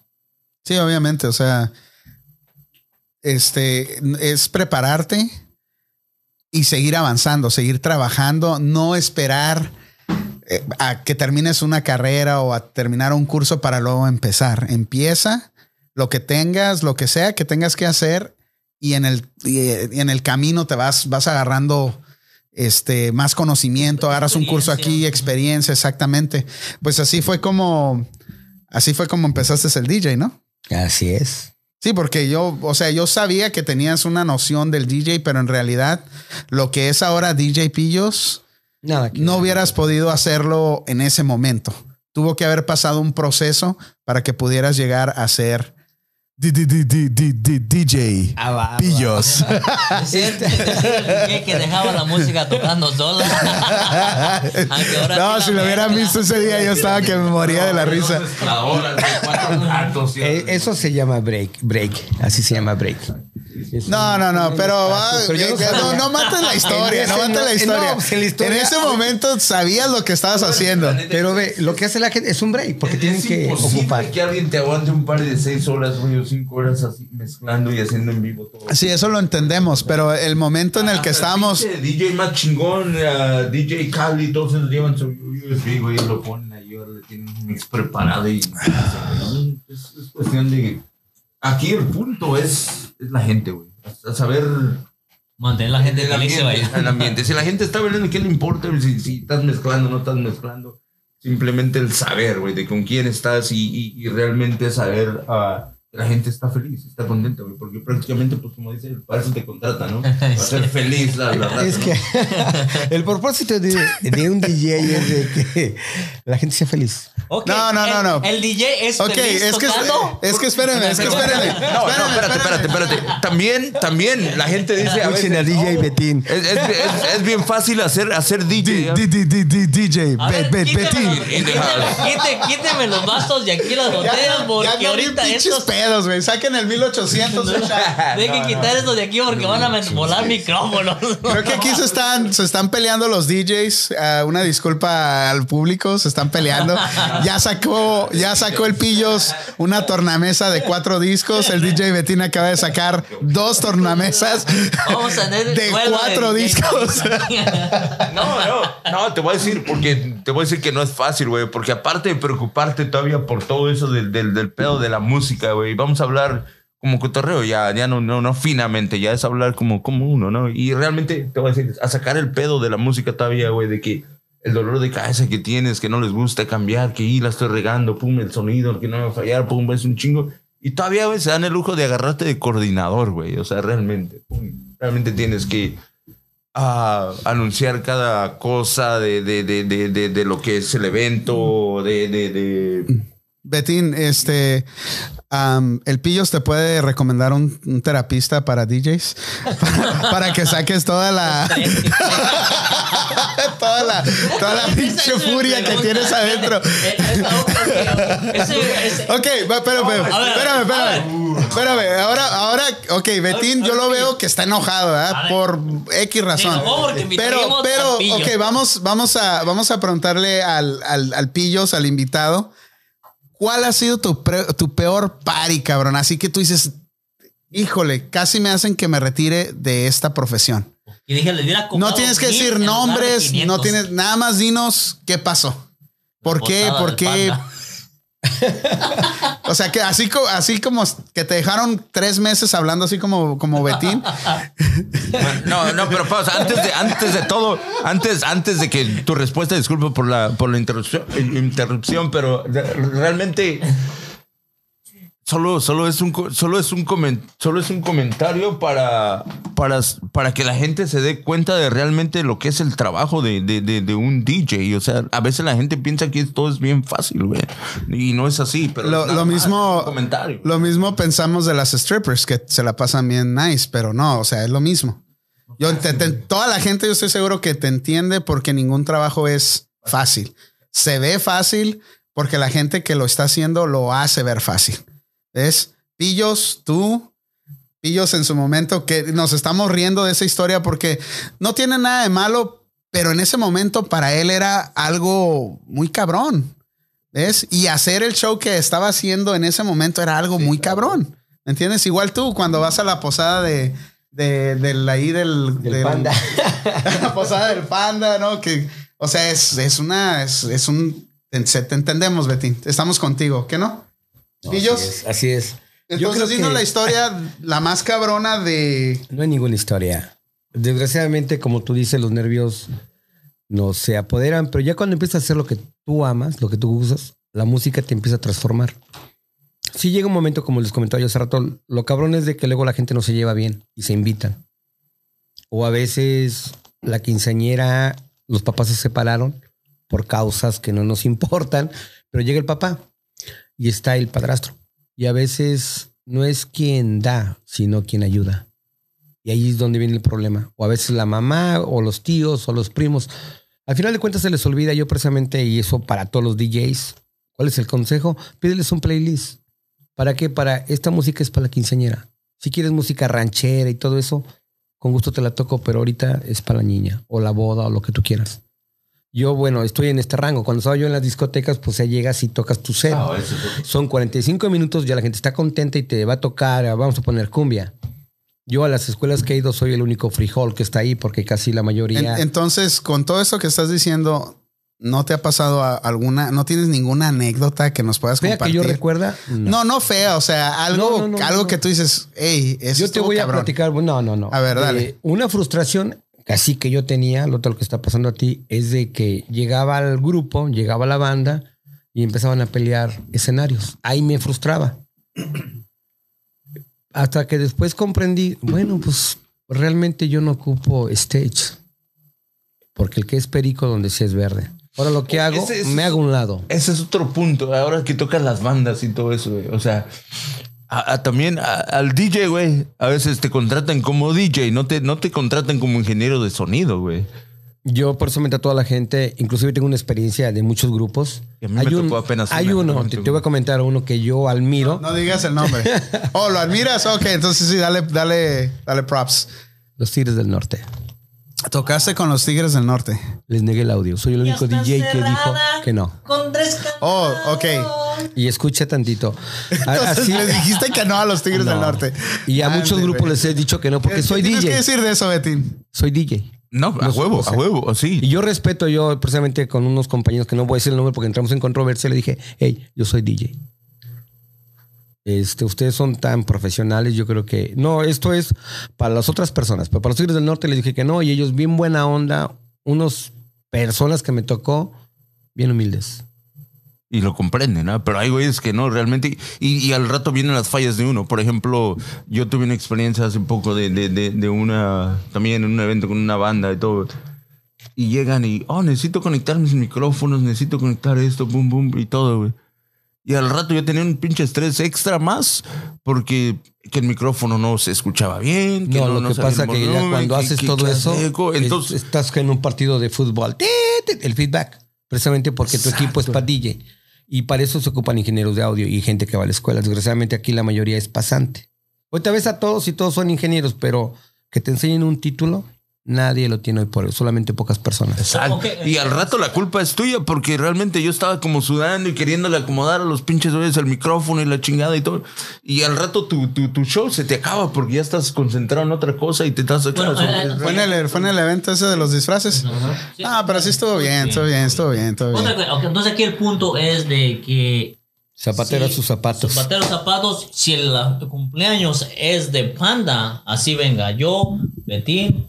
Sí, obviamente. O sea, este es prepararte y seguir avanzando, seguir trabajando, no esperar a que termines una carrera o a terminar un curso para luego empezar. Empieza lo que tengas, lo que sea que tengas que hacer y en el, y, eh, en el camino te vas, vas agarrando este, más conocimiento, agarras un curso aquí, experiencia, exactamente. Pues así fue como, así fue como empezaste el DJ, ¿no? Así es. Sí, porque yo, o sea, yo sabía que tenías una noción del DJ, pero en realidad lo que es ahora DJ Pillos, Nada que no ver. hubieras podido hacerlo en ese momento. Tuvo que haber pasado un proceso para que pudieras llegar a ser DJ Ah. Pillos. Que dejaba la música tocando sola. No, sí si lo hubieran visto ese día, yo estaba que me moría de la risa. Eh, eso se llama break, break. Así se llama break. No, no, no, pero, pero yo no, sabía. no mates la historia, En no ese mates la historia. pues en ese momento sabías lo que estabas haciendo. Pero ve, lo que hace la gente es un break, porque tienen que ocupar. que alguien te aguante un par de seis horas, cinco horas así mezclando y haciendo en vivo todo. Sí, eso lo entendemos, pero el momento en el que Hasta estábamos, DJ más chingón, eh, DJ Cali, todos esos llevan su USB, güey, lo ponen ahí, ahora le tienen un mix preparado y es, es cuestión de aquí el punto es, es la gente, güey, a, saber Mantener la gente el feliz y ambiente, el ambiente. Si la gente está bailando, ¿qué le importa si, si estás mezclando o no estás mezclando? Simplemente el saber, güey, de con quién estás y, y, y realmente saber ah, que la gente está feliz, está contenta, güey, porque prácticamente, pues como dice, para eso te contrata, ¿no? Para ser feliz la, la raza, Es ¿no? que el propósito de, de un DJ es de que la gente sea feliz. No, no, no, el- no. El DJ es Ok, feliz es que, tocando. es que espérenme, es que espérenme. No, no, espérate, espérate, espérate. También, también la gente dice a veces, a DJ "No, Betín". Es, es, es- es bien fácil hacer, hacer DJ. Di- di- di- di- DJ, ver, Betín. los- quíteme, los vasos de aquí las botellas porque ahorita estos pedos, güey. Saquen el 1800. Hay que quitar esto de aquí porque van a volar micrófonos. Creo que aquí se están, se están peleando los DJs. Ah, una disculpa al público, se están peleando. Ya sacó, ya sacó el Pillos una tornamesa de cuatro discos. El DJ Betín acaba de sacar dos tornamesas Vamos a tener de cuatro de- discos. No, no, no, te voy a decir, porque te voy a decir que no es fácil, güey, porque aparte de preocuparte todavía por todo eso del, del, del pedo de la música, güey, vamos a hablar como cotorreo, ya, ya no, no, no finamente, ya es hablar como, como uno, ¿no? Y realmente te voy a decir, a sacar el pedo de la música todavía, güey, de que el dolor de cabeza que tienes, que no les gusta cambiar, que y la estoy regando, pum, el sonido, que no me va a fallar, pum, es un chingo. Y todavía, güey, se dan el lujo de agarrarte de coordinador, güey, o sea, realmente, realmente tienes que a anunciar cada cosa de, de, de, de, lo que es el evento, de... Betín, este, am, el Pillos te puede recomendar un, un terapista para DJs para, para que saques toda la toda la toda la pinche furia que tienes adentro. Ok, va, espérame, espérame, espérame, ahora, ahora, ok, Betín, yo lo veo que está enojado, ¿verdad? Por X razón. Pero, pero, ok, vamos, vamos a, vamos a preguntarle al, al, al Pillos, al invitado, ¿cuál ha sido tu, tu peor party, cabrón? Así que tú dices, híjole, casi me hacen que me retire de esta profesión. Y dije, les hubiera No tienes que decir de nombres, no 500. tienes, nada más dinos qué pasó. ¿Por qué? ¿Por qué? panda. O sea, que así, así como que te dejaron tres meses hablando así como, como Betín. No, no, pero pausa, antes de, antes de todo, antes, antes de que tu respuesta, disculpa por la, por la interrupción, interrupción, pero re- realmente solo, solo es un, solo es un, comen- solo es un comentario para, para, para que la gente se dé cuenta de realmente lo que es el trabajo de, de, de, de un DJ. O sea, a veces la gente piensa que todo es bien fácil, güey. Y no es así, pero Lo, lo mismo, comentario. lo mismo pensamos de las strippers que se la pasan bien nice, pero no, o sea, es lo mismo. Yo te- te- toda la gente, yo estoy seguro que te entiende porque ningún trabajo es fácil. Se ve fácil porque la gente que lo está haciendo lo hace ver fácil. ¿Ves? Pillos, tú, Pillos en su momento, que nos estamos riendo de esa historia porque no tiene nada de malo, pero en ese momento para él era algo muy cabrón. ¿Ves? Y hacer el show que estaba haciendo en ese momento era algo muy cabrón. ¿Me entiendes? Igual tú, cuando vas a la posada de, de, del ahí del, Del panda. la posada del panda, ¿no? Que, o sea, es, es una, es, es un, te, te entendemos, Betín. Estamos contigo, ¿qué no? Pillos. Así es. Así es. Yo Entonces, dinos que la historia, la más cabrona de. no hay ninguna historia. Desgraciadamente, como tú dices, los nervios no se apoderan, pero ya cuando empiezas a hacer lo que tú amas, lo que tú usas, la música te empieza a transformar. Sí llega un momento, como les comentaba yo hace rato, lo cabrón es de que luego la gente no se lleva bien y se invitan. O a veces la quinceañera, los papás se separaron por causas que no nos importan, pero llega el papá y está el padrastro. Y a veces no es quien da, sino quien ayuda. Y ahí es donde viene el problema. O a veces la mamá o los tíos o los primos. Al final de cuentas se les olvida yo precisamente, y eso para todos los DJs, ¿cuál es el consejo? Pídeles un playlist. ¿Para qué? Para esta música es para la quinceañera. Si quieres música ranchera y todo eso, con gusto te la toco, pero ahorita es para la niña o la boda o lo que tú quieras. Yo, bueno, estoy en este rango. Cuando estaba yo en las discotecas, pues ya llegas y tocas tu set. Ah, eso es- Son 45 minutos, ya la gente está contenta y te va a tocar, vamos a poner cumbia. Yo a las escuelas que he ido soy el único frijol que está ahí porque casi la mayoría... En- entonces, con todo eso que estás diciendo, ¿no te ha pasado a- alguna, no tienes ninguna anécdota que nos puedas Fea que compartir? yo recuerda, no. No, no fea, o sea, algo, No, no, no, algo no. que tú dices, hey, eso Yo te voy a cabrón". platicar, no, no, no. A ver, dale. Eh, una frustración así que yo tenía, lo otro que está pasando a ti, es de que llegaba al grupo, llegaba la banda y empezaban a pelear escenarios. Ahí me frustraba. Hasta que después comprendí, bueno, pues realmente yo no ocupo stage. Porque el que es perico donde sí es verde. Ahora lo que hago, Ese es- me hago a un lado. Ese es otro punto. Ahora que tocas las bandas y todo eso. O sea, a- a también a- al DJ, güey. A veces te contratan como DJ, no te, no te contratan como ingeniero de sonido, güey. Yo personalmente a toda la gente, inclusive tengo una experiencia de muchos grupos. Y a mí me hay tocó apenas hay uno, ¿no? te, te voy a comentar uno que yo admiro. No digas el nombre. oh, ¿lo admiras? Ok, entonces sí, dale, dale, dale props. Los Tigres del Norte. Tocaste con los Tigres del Norte. Les negué el audio. Soy el único DJ que dijo que no. Con tres Oh, ok. Y escucha tantito. Entonces Así, les dijiste que no a los Tigres No. del Norte. y a Ande, muchos grupos les he dicho que no porque ¿Qué- soy qué tienes DJ. que decir de eso, Betín? Soy DJ. No, a huevo, o sea, a huevo, así. Y yo respeto, yo precisamente con unos compañeros que no voy a decir el nombre porque entramos en controversia, le dije, hey, yo soy DJ. Este, ustedes son tan profesionales, yo creo que no, esto es para las otras personas, pero para los Tigres del Norte les dije que no, y ellos bien buena onda, unos personas que me tocó bien humildes. Y lo comprenden, ¿no? Pero hay güeyes que no, realmente. Y, al rato vienen las fallas de uno. Por ejemplo, yo tuve una experiencia hace poco de, de una. También en un evento con una banda y todo. Y llegan y, oh, necesito conectar mis micrófonos, necesito conectar esto, boom, boom, y todo, güey. Y al rato yo tenía un pinche estrés extra más porque que el micrófono no se escuchaba bien. Que No, no, lo que pasa el que ya cuando que- haces que- todo eso, es- Entonces, estás en un partido de fútbol. El feedback, precisamente porque tu equipo es DJ. Y para eso se ocupan ingenieros de audio y gente que va a la escuela. Desgraciadamente aquí la mayoría es pasante. Hoy te ves a todos y todos son ingenieros, pero que te enseñen un título, nadie lo tiene hoy por hoy, solamente pocas personas. Exacto. Y al rato la culpa es tuya porque realmente yo estaba como sudando y queriéndole acomodar a los pinches güeyes el micrófono y la chingada y todo. Y al rato tu, tu, tu show se te acaba porque ya estás concentrado en otra cosa y te estás Bueno, claro, eh, ¿Fue en, el, ¿Fue en el evento ese de los disfraces? Sí. Ah, pero sí estuvo bien, estuvo bien, estuvo bien, estuvo Otra bien. cosa, ok, entonces aquí el punto es de que Zapatero Sí, a sus zapatos. Zapatero zapatos. Si el cumpleaños es de Panda, así venga yo, Betín,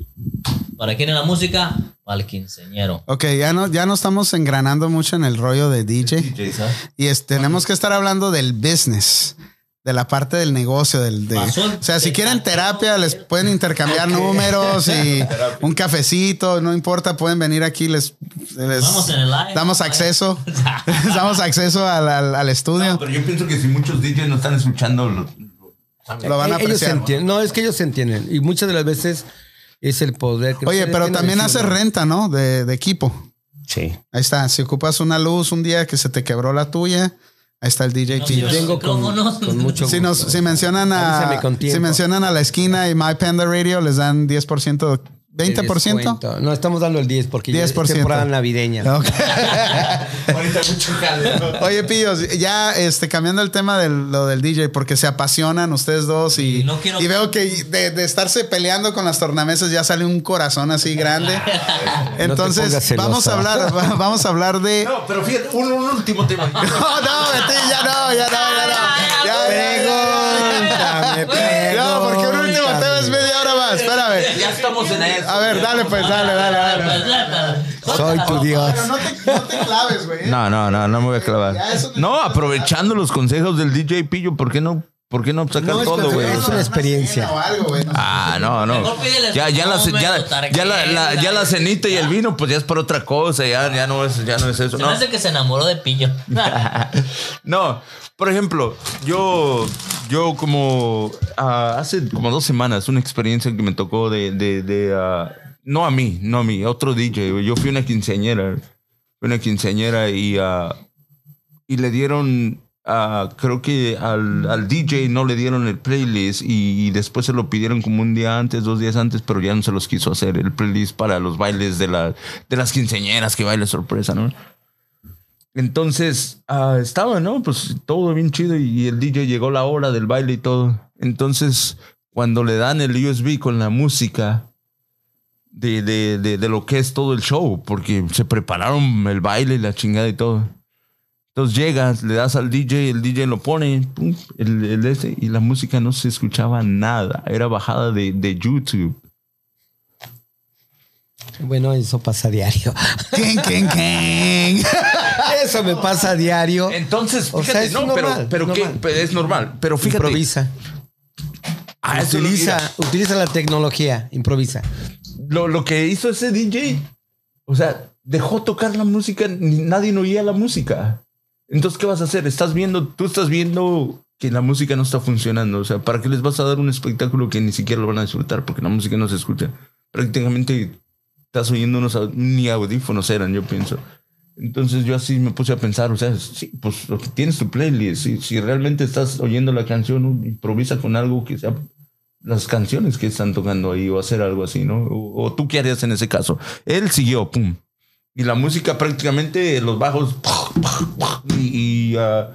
para quien en la música, para el quinceñero. Ok, ya no, ya no estamos engranando mucho en el rollo de DJ. Y es- tenemos que estar hablando del business, de la parte del negocio, del de, o sea, si quieren terapia, les pueden intercambiar números y un cafecito, no importa, pueden venir aquí, les, les Vamos en el live. damos acceso, les damos acceso al, al- al estudio. No, pero yo pienso que si muchos DJs no están escuchando, lo, Lo van a Eh, ellos se apreciar. entienden. No, es que ellos se entienden. Y muchas de las veces es el poder. que Oye, pero también hace renta, ¿no? De, de equipo. Sí. Ahí está. Si ocupas una luz un día que se te quebró la tuya, ahí está el DJ No, Vengo con, mucho Si, gusto. nos, si mencionan a si mencionan a la esquina y My Panda Radio les dan 10%, 20%. Descuento. No, estamos dando el 10 porque ya es 10%. temporada navideña. Ok. Ahorita mucho jale. Oye, Pillos, ya este, cambiando el tema de lo del DJ, porque se apasionan ustedes dos y, no quiero- y veo que de, de estarse peleando con las tornamesas ya sale un corazón así grande. Entonces, celosa. vamos a hablar, va- vamos a hablar de. No, pero fíjate, un, un último tema. No, no, ya no, ya no, ya no. Ya, Pregúntame, No, porque un último pregúntame. tema es media hora más. Espérame. Ya estamos estamos en eso. A ver, dale pues, dale, dale, dale. Soy tu Dios. Pero no te, no te claves, güey. No, no, no, no me voy a clavar. Ya, No, aprovechando los consejos del DJ Pillo, ¿por qué no, por qué no sacar No, es todo, güey? es una experiencia. O algo, güey. no sé. Ah, no, no. Ya, ya, la, ya, número, ya, la, la- tarjeta. ya la cenita y el vino, pues ya es por otra cosa, ya, ya no es, ya no es eso. Se No. hace que se enamoró de Pillo. no, por ejemplo, yo, yo como ah, hace como dos semanas, una experiencia que me tocó de, de, de, ah, no a mí, no a mí, a otro DJ. güey. Yo fui una quinceañera, fui una quinceañera y, ah, y le dieron, ah, creo que al, DJ no le dieron el playlist y, después se lo pidieron como un día antes, dos días antes, pero ya no se los quiso hacer el playlist para los bailes de, la, de las quinceañeras, que baile sorpresa, ¿no? Entonces, ah, estaba, ¿no? Pues todo bien chido y el DJ llegó la hora del baile y todo. Entonces, cuando le dan el USB con la música de, de, de, de lo que es todo el show, porque se prepararon el baile y la chingada y todo. Entonces llegas, le das al DJ, el DJ lo pone, pum, el, el ese, y la música no se escuchaba nada. Era bajada de, de YouTube. Bueno, eso pasa a diario. King, king, king. Eso me pasa a diario. Entonces, O sea, fíjate, es no, normal, pero, ¿qué? es normal. Pero fíjate. Improvisa. Ah, Utiliza, utiliza la tecnología. Improvisa. lo, lo que hizo ese DJ, o sea, dejó tocar la música, ni- nadie no oía la música. Entonces, ¿qué vas a hacer? Estás viendo, tú estás viendo que la música no está funcionando. O sea, ¿para qué les vas a dar un espectáculo que ni siquiera lo van a disfrutar? Porque la música no se escucha. Prácticamente estás oyendo unos ni audífonos eran, yo pienso. Entonces yo así me puse a pensar, o sea, sí, pues lo que tienes tu playlist, si, si realmente estás oyendo la canción, improvisa con algo que sea las canciones que están tocando ahí o hacer algo así, ¿no? O, o tú qué harías en ese caso. Él siguió, pum. Y la música prácticamente, los bajos, y, y, ah,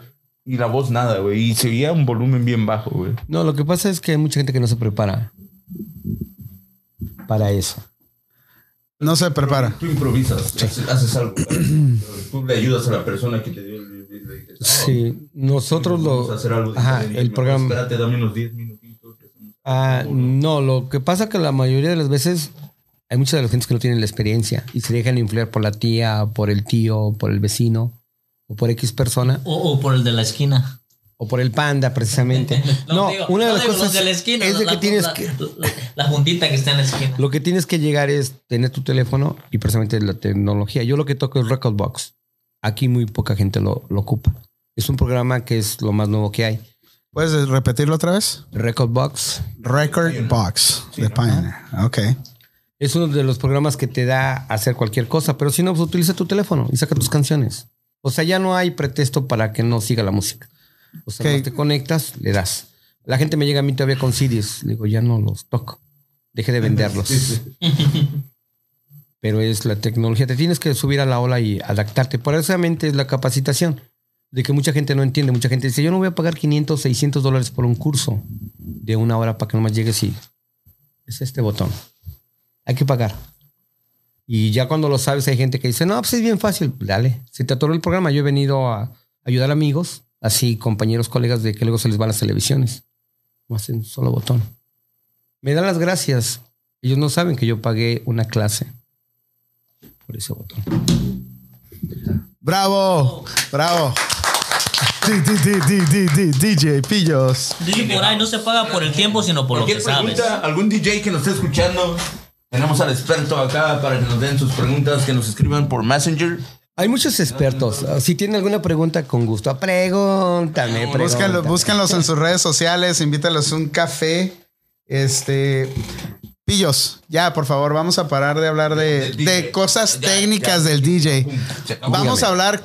y la voz nada, güey. Y se oía un volumen bien bajo, güey. No, lo que pasa es que hay mucha gente que no se prepara para eso. No se prepara. Tú improvisas, haces, haces algo. tú le ayudas a la persona que te dio el... el- el- el- Sí, nosotros Vamos a lo... hacer algo Ajá, el No, programa... Espérate, dame unos 10 minutitos. Ah, no, lo que pasa que la mayoría de las veces hay muchas de las gentes que no tienen la experiencia y se dejan influir por la tía, por el tío, por el vecino o por X persona O, o por el de la esquina. o por el panda precisamente. No, digo, una de no las digo los cosas de la esquina, es de la- que tienes la- que La, la juntita que está en la esquina. lo que tienes que llegar es tener tu teléfono y precisamente la tecnología. Yo lo que toco es Record Box. Aquí muy poca gente lo, lo ocupa. Es un programa que es lo más nuevo que hay. ¿Puedes repetirlo otra vez? Record Box Record Box de Pioneer. Ok. es uno de los programas que te da a hacer cualquier cosa, pero si no, pues utiliza tu teléfono y saca tus canciones. O sea, ya no hay pretexto para que no siga la música. O sea, Ok. cuando te conectas, le das. La gente me llega a mí todavía con CDs. Le digo, ya no los toco. Deje de venderlos. Pero es la tecnología. Te tienes que subir a la ola y adaptarte. Precisamente es la capacitación. De que mucha gente no entiende. Mucha gente dice, yo no voy a pagar 500, 600 dólares por un curso de una hora para que nomás llegues y es este botón. Hay que pagar. Y ya cuando lo sabes, hay gente que dice, no, pues es bien fácil. Dale, se te atoró el programa. Yo he venido a ayudar a amigos, así compañeros, colegas de que luego se les van las televisiones. No hacen un solo botón. Me dan las gracias. Ellos no saben que yo pagué una clase por ese botón. Bravo, bravo. D- D- D- D- D- D- DJ Pillos. Dije por ahí, no se paga por el tiempo, sino por lo que sabes. algún DJ que nos esté escuchando, tenemos al experto acá para que nos den sus preguntas, que nos escriban por Messenger. Hay muchos expertos. Si tienen alguna pregunta, con gusto, pregúntame. Pregúntame. búscanlos en sus redes sociales, invítalos a un café. Este. Pillos, ya, por favor, vamos a parar de hablar de, de cosas Ya, técnicas ya. del DJ. Vamos a hablar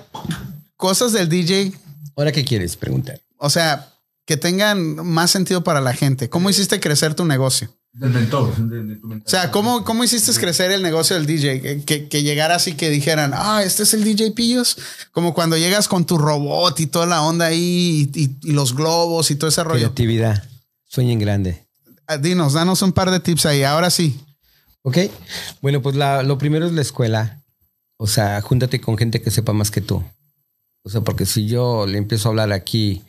cosas del DJ, ¿Ahora qué quieres preguntar? o sea, que tengan más sentido para la gente. ¿Cómo hiciste crecer tu negocio? Del mentor. de- de tu mentor. O sea, ¿cómo, cómo hiciste crecer el negocio del DJ? Que, que, que llegara así que dijeran, ah, este es el DJ Pillos. Como cuando llegas con tu robot y toda la onda ahí y, y- y los globos y todo ese rollo. Creatividad. Sueñen grande. Ah, Dinos, danos un par de tips ahí. Ahora sí. ¿Ok? Bueno, pues la- lo primero es la escuela. O sea, júntate con gente que sepa más que tú. O sea, porque si yo le empiezo a hablar aquí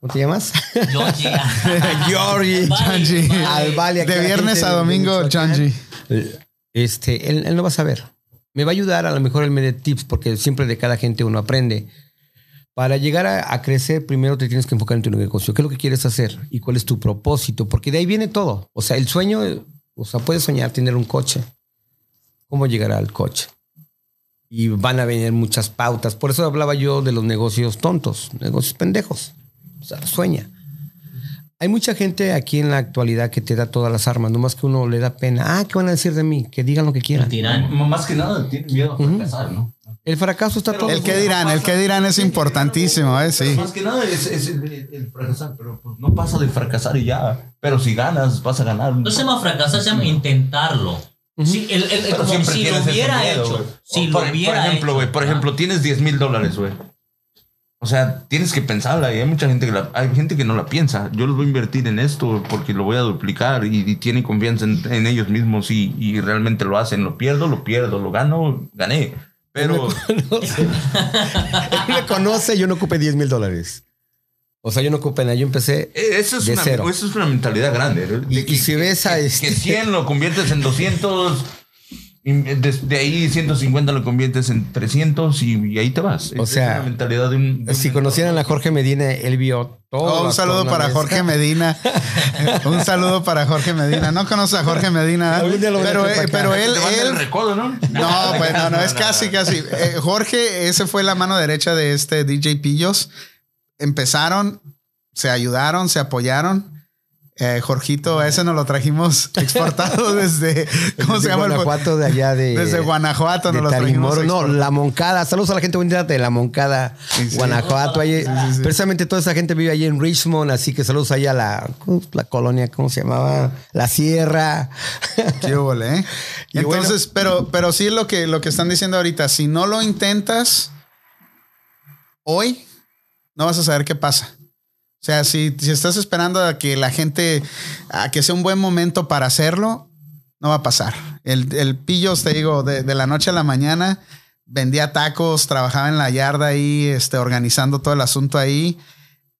¿Cómo te llamas? Georgie. Georgie. Vale, Changi. vale. Al Vale. aquí De viernes a domingo, Michoacán. Changi. Este, él, él no va a saber. Me va a ayudar, a lo mejor él me dé tips, porque siempre de cada gente uno aprende. Para llegar a, a crecer, primero te tienes que enfocar en tu negocio. ¿Qué es lo que quieres hacer? ¿Y cuál es tu propósito? Porque de ahí viene todo. O sea, el sueño, eh, o sea, puedes soñar tener un coche. ¿Cómo llegar al coche? Y van a venir muchas pautas. Por eso hablaba yo de los negocios tontos, negocios pendejos. O sea, sueña. Hay mucha gente aquí en la actualidad que te da todas las armas, nomás que uno le da pena. Ah, ¿qué van a decir de mí? Que digan lo que quieran. Más que nada, tiene miedo a fracasar, ¿no? El fracaso está todo. El que dirán, el que dirán es importantísimo, ¿eh? Sí. Más que nada es, es el, el fracasar, pero pues no pasa de fracasar y ya. Pero si ganas, vas a ganar. No se llama fracasar, se llama intentarlo. Sí, el, el- el- Pero como siempre si lo hubiera miedo, hecho. güey. Si O lo por, hubiera por ejemplo, hecho. por ejemplo, tienes 10 mil dólares, güey. O sea, tienes que pensarla y hay mucha gente que la, hay gente que no la piensa. Yo los voy a invertir en esto porque lo voy a duplicar y, y tienen confianza en, en ellos mismos y, y realmente lo hacen. Lo pierdo, lo pierdo, lo gano, gané. Pero Él me conoce, yo no ocupé 10 mil dólares. O sea, yo no ocupé nada. Yo empecé. eh, eso es, De una, cero. eso es una mentalidad grande. Y, y que- si ves a que este. 100 lo conviertes en 200. Y De, de ahí 150 lo conviertes en 300 y, y ahí te vas. O Es sea, una mentalidad de un. de un Si conocieran a Jorge Medina, él vio todo. Oh, un saludo para Jorge Medina. Un saludo para Jorge Medina. No conoce a Jorge Medina, eh, acá. pero él, Te manda el él, recodo, ¿no? No, pues no, no, es casi, casi. Eh, Jorge, ese fue la mano derecha de este DJ Pillos. Empezaron, se ayudaron, se apoyaron. Eh, Jorgito, ese nos lo trajimos exportado desde, ¿cómo se llama? el- Guanajuato, de allá de. Desde Guanajuato de nos lo trajimos. No, la Moncada. Saludos a la gente bonita de la Moncada, Sí, sí. Guanajuato. Ahí, sí. Precisamente toda esa gente vive allí en Richmond, así que saludos allá a la, la colonia, ¿cómo se llamaba? La Sierra. Qué huele, ¿eh? Y Entonces, pero, pero sí lo que, lo que están diciendo ahorita, si no lo intentas hoy, no vas a saber qué pasa. O sea, si, si estás esperando a que la gente, a que sea un buen momento para hacerlo, no va a pasar. El, el pillos, te digo, de, de la noche a la mañana, vendía tacos, trabajaba en la yarda ahí, este, organizando todo el asunto ahí,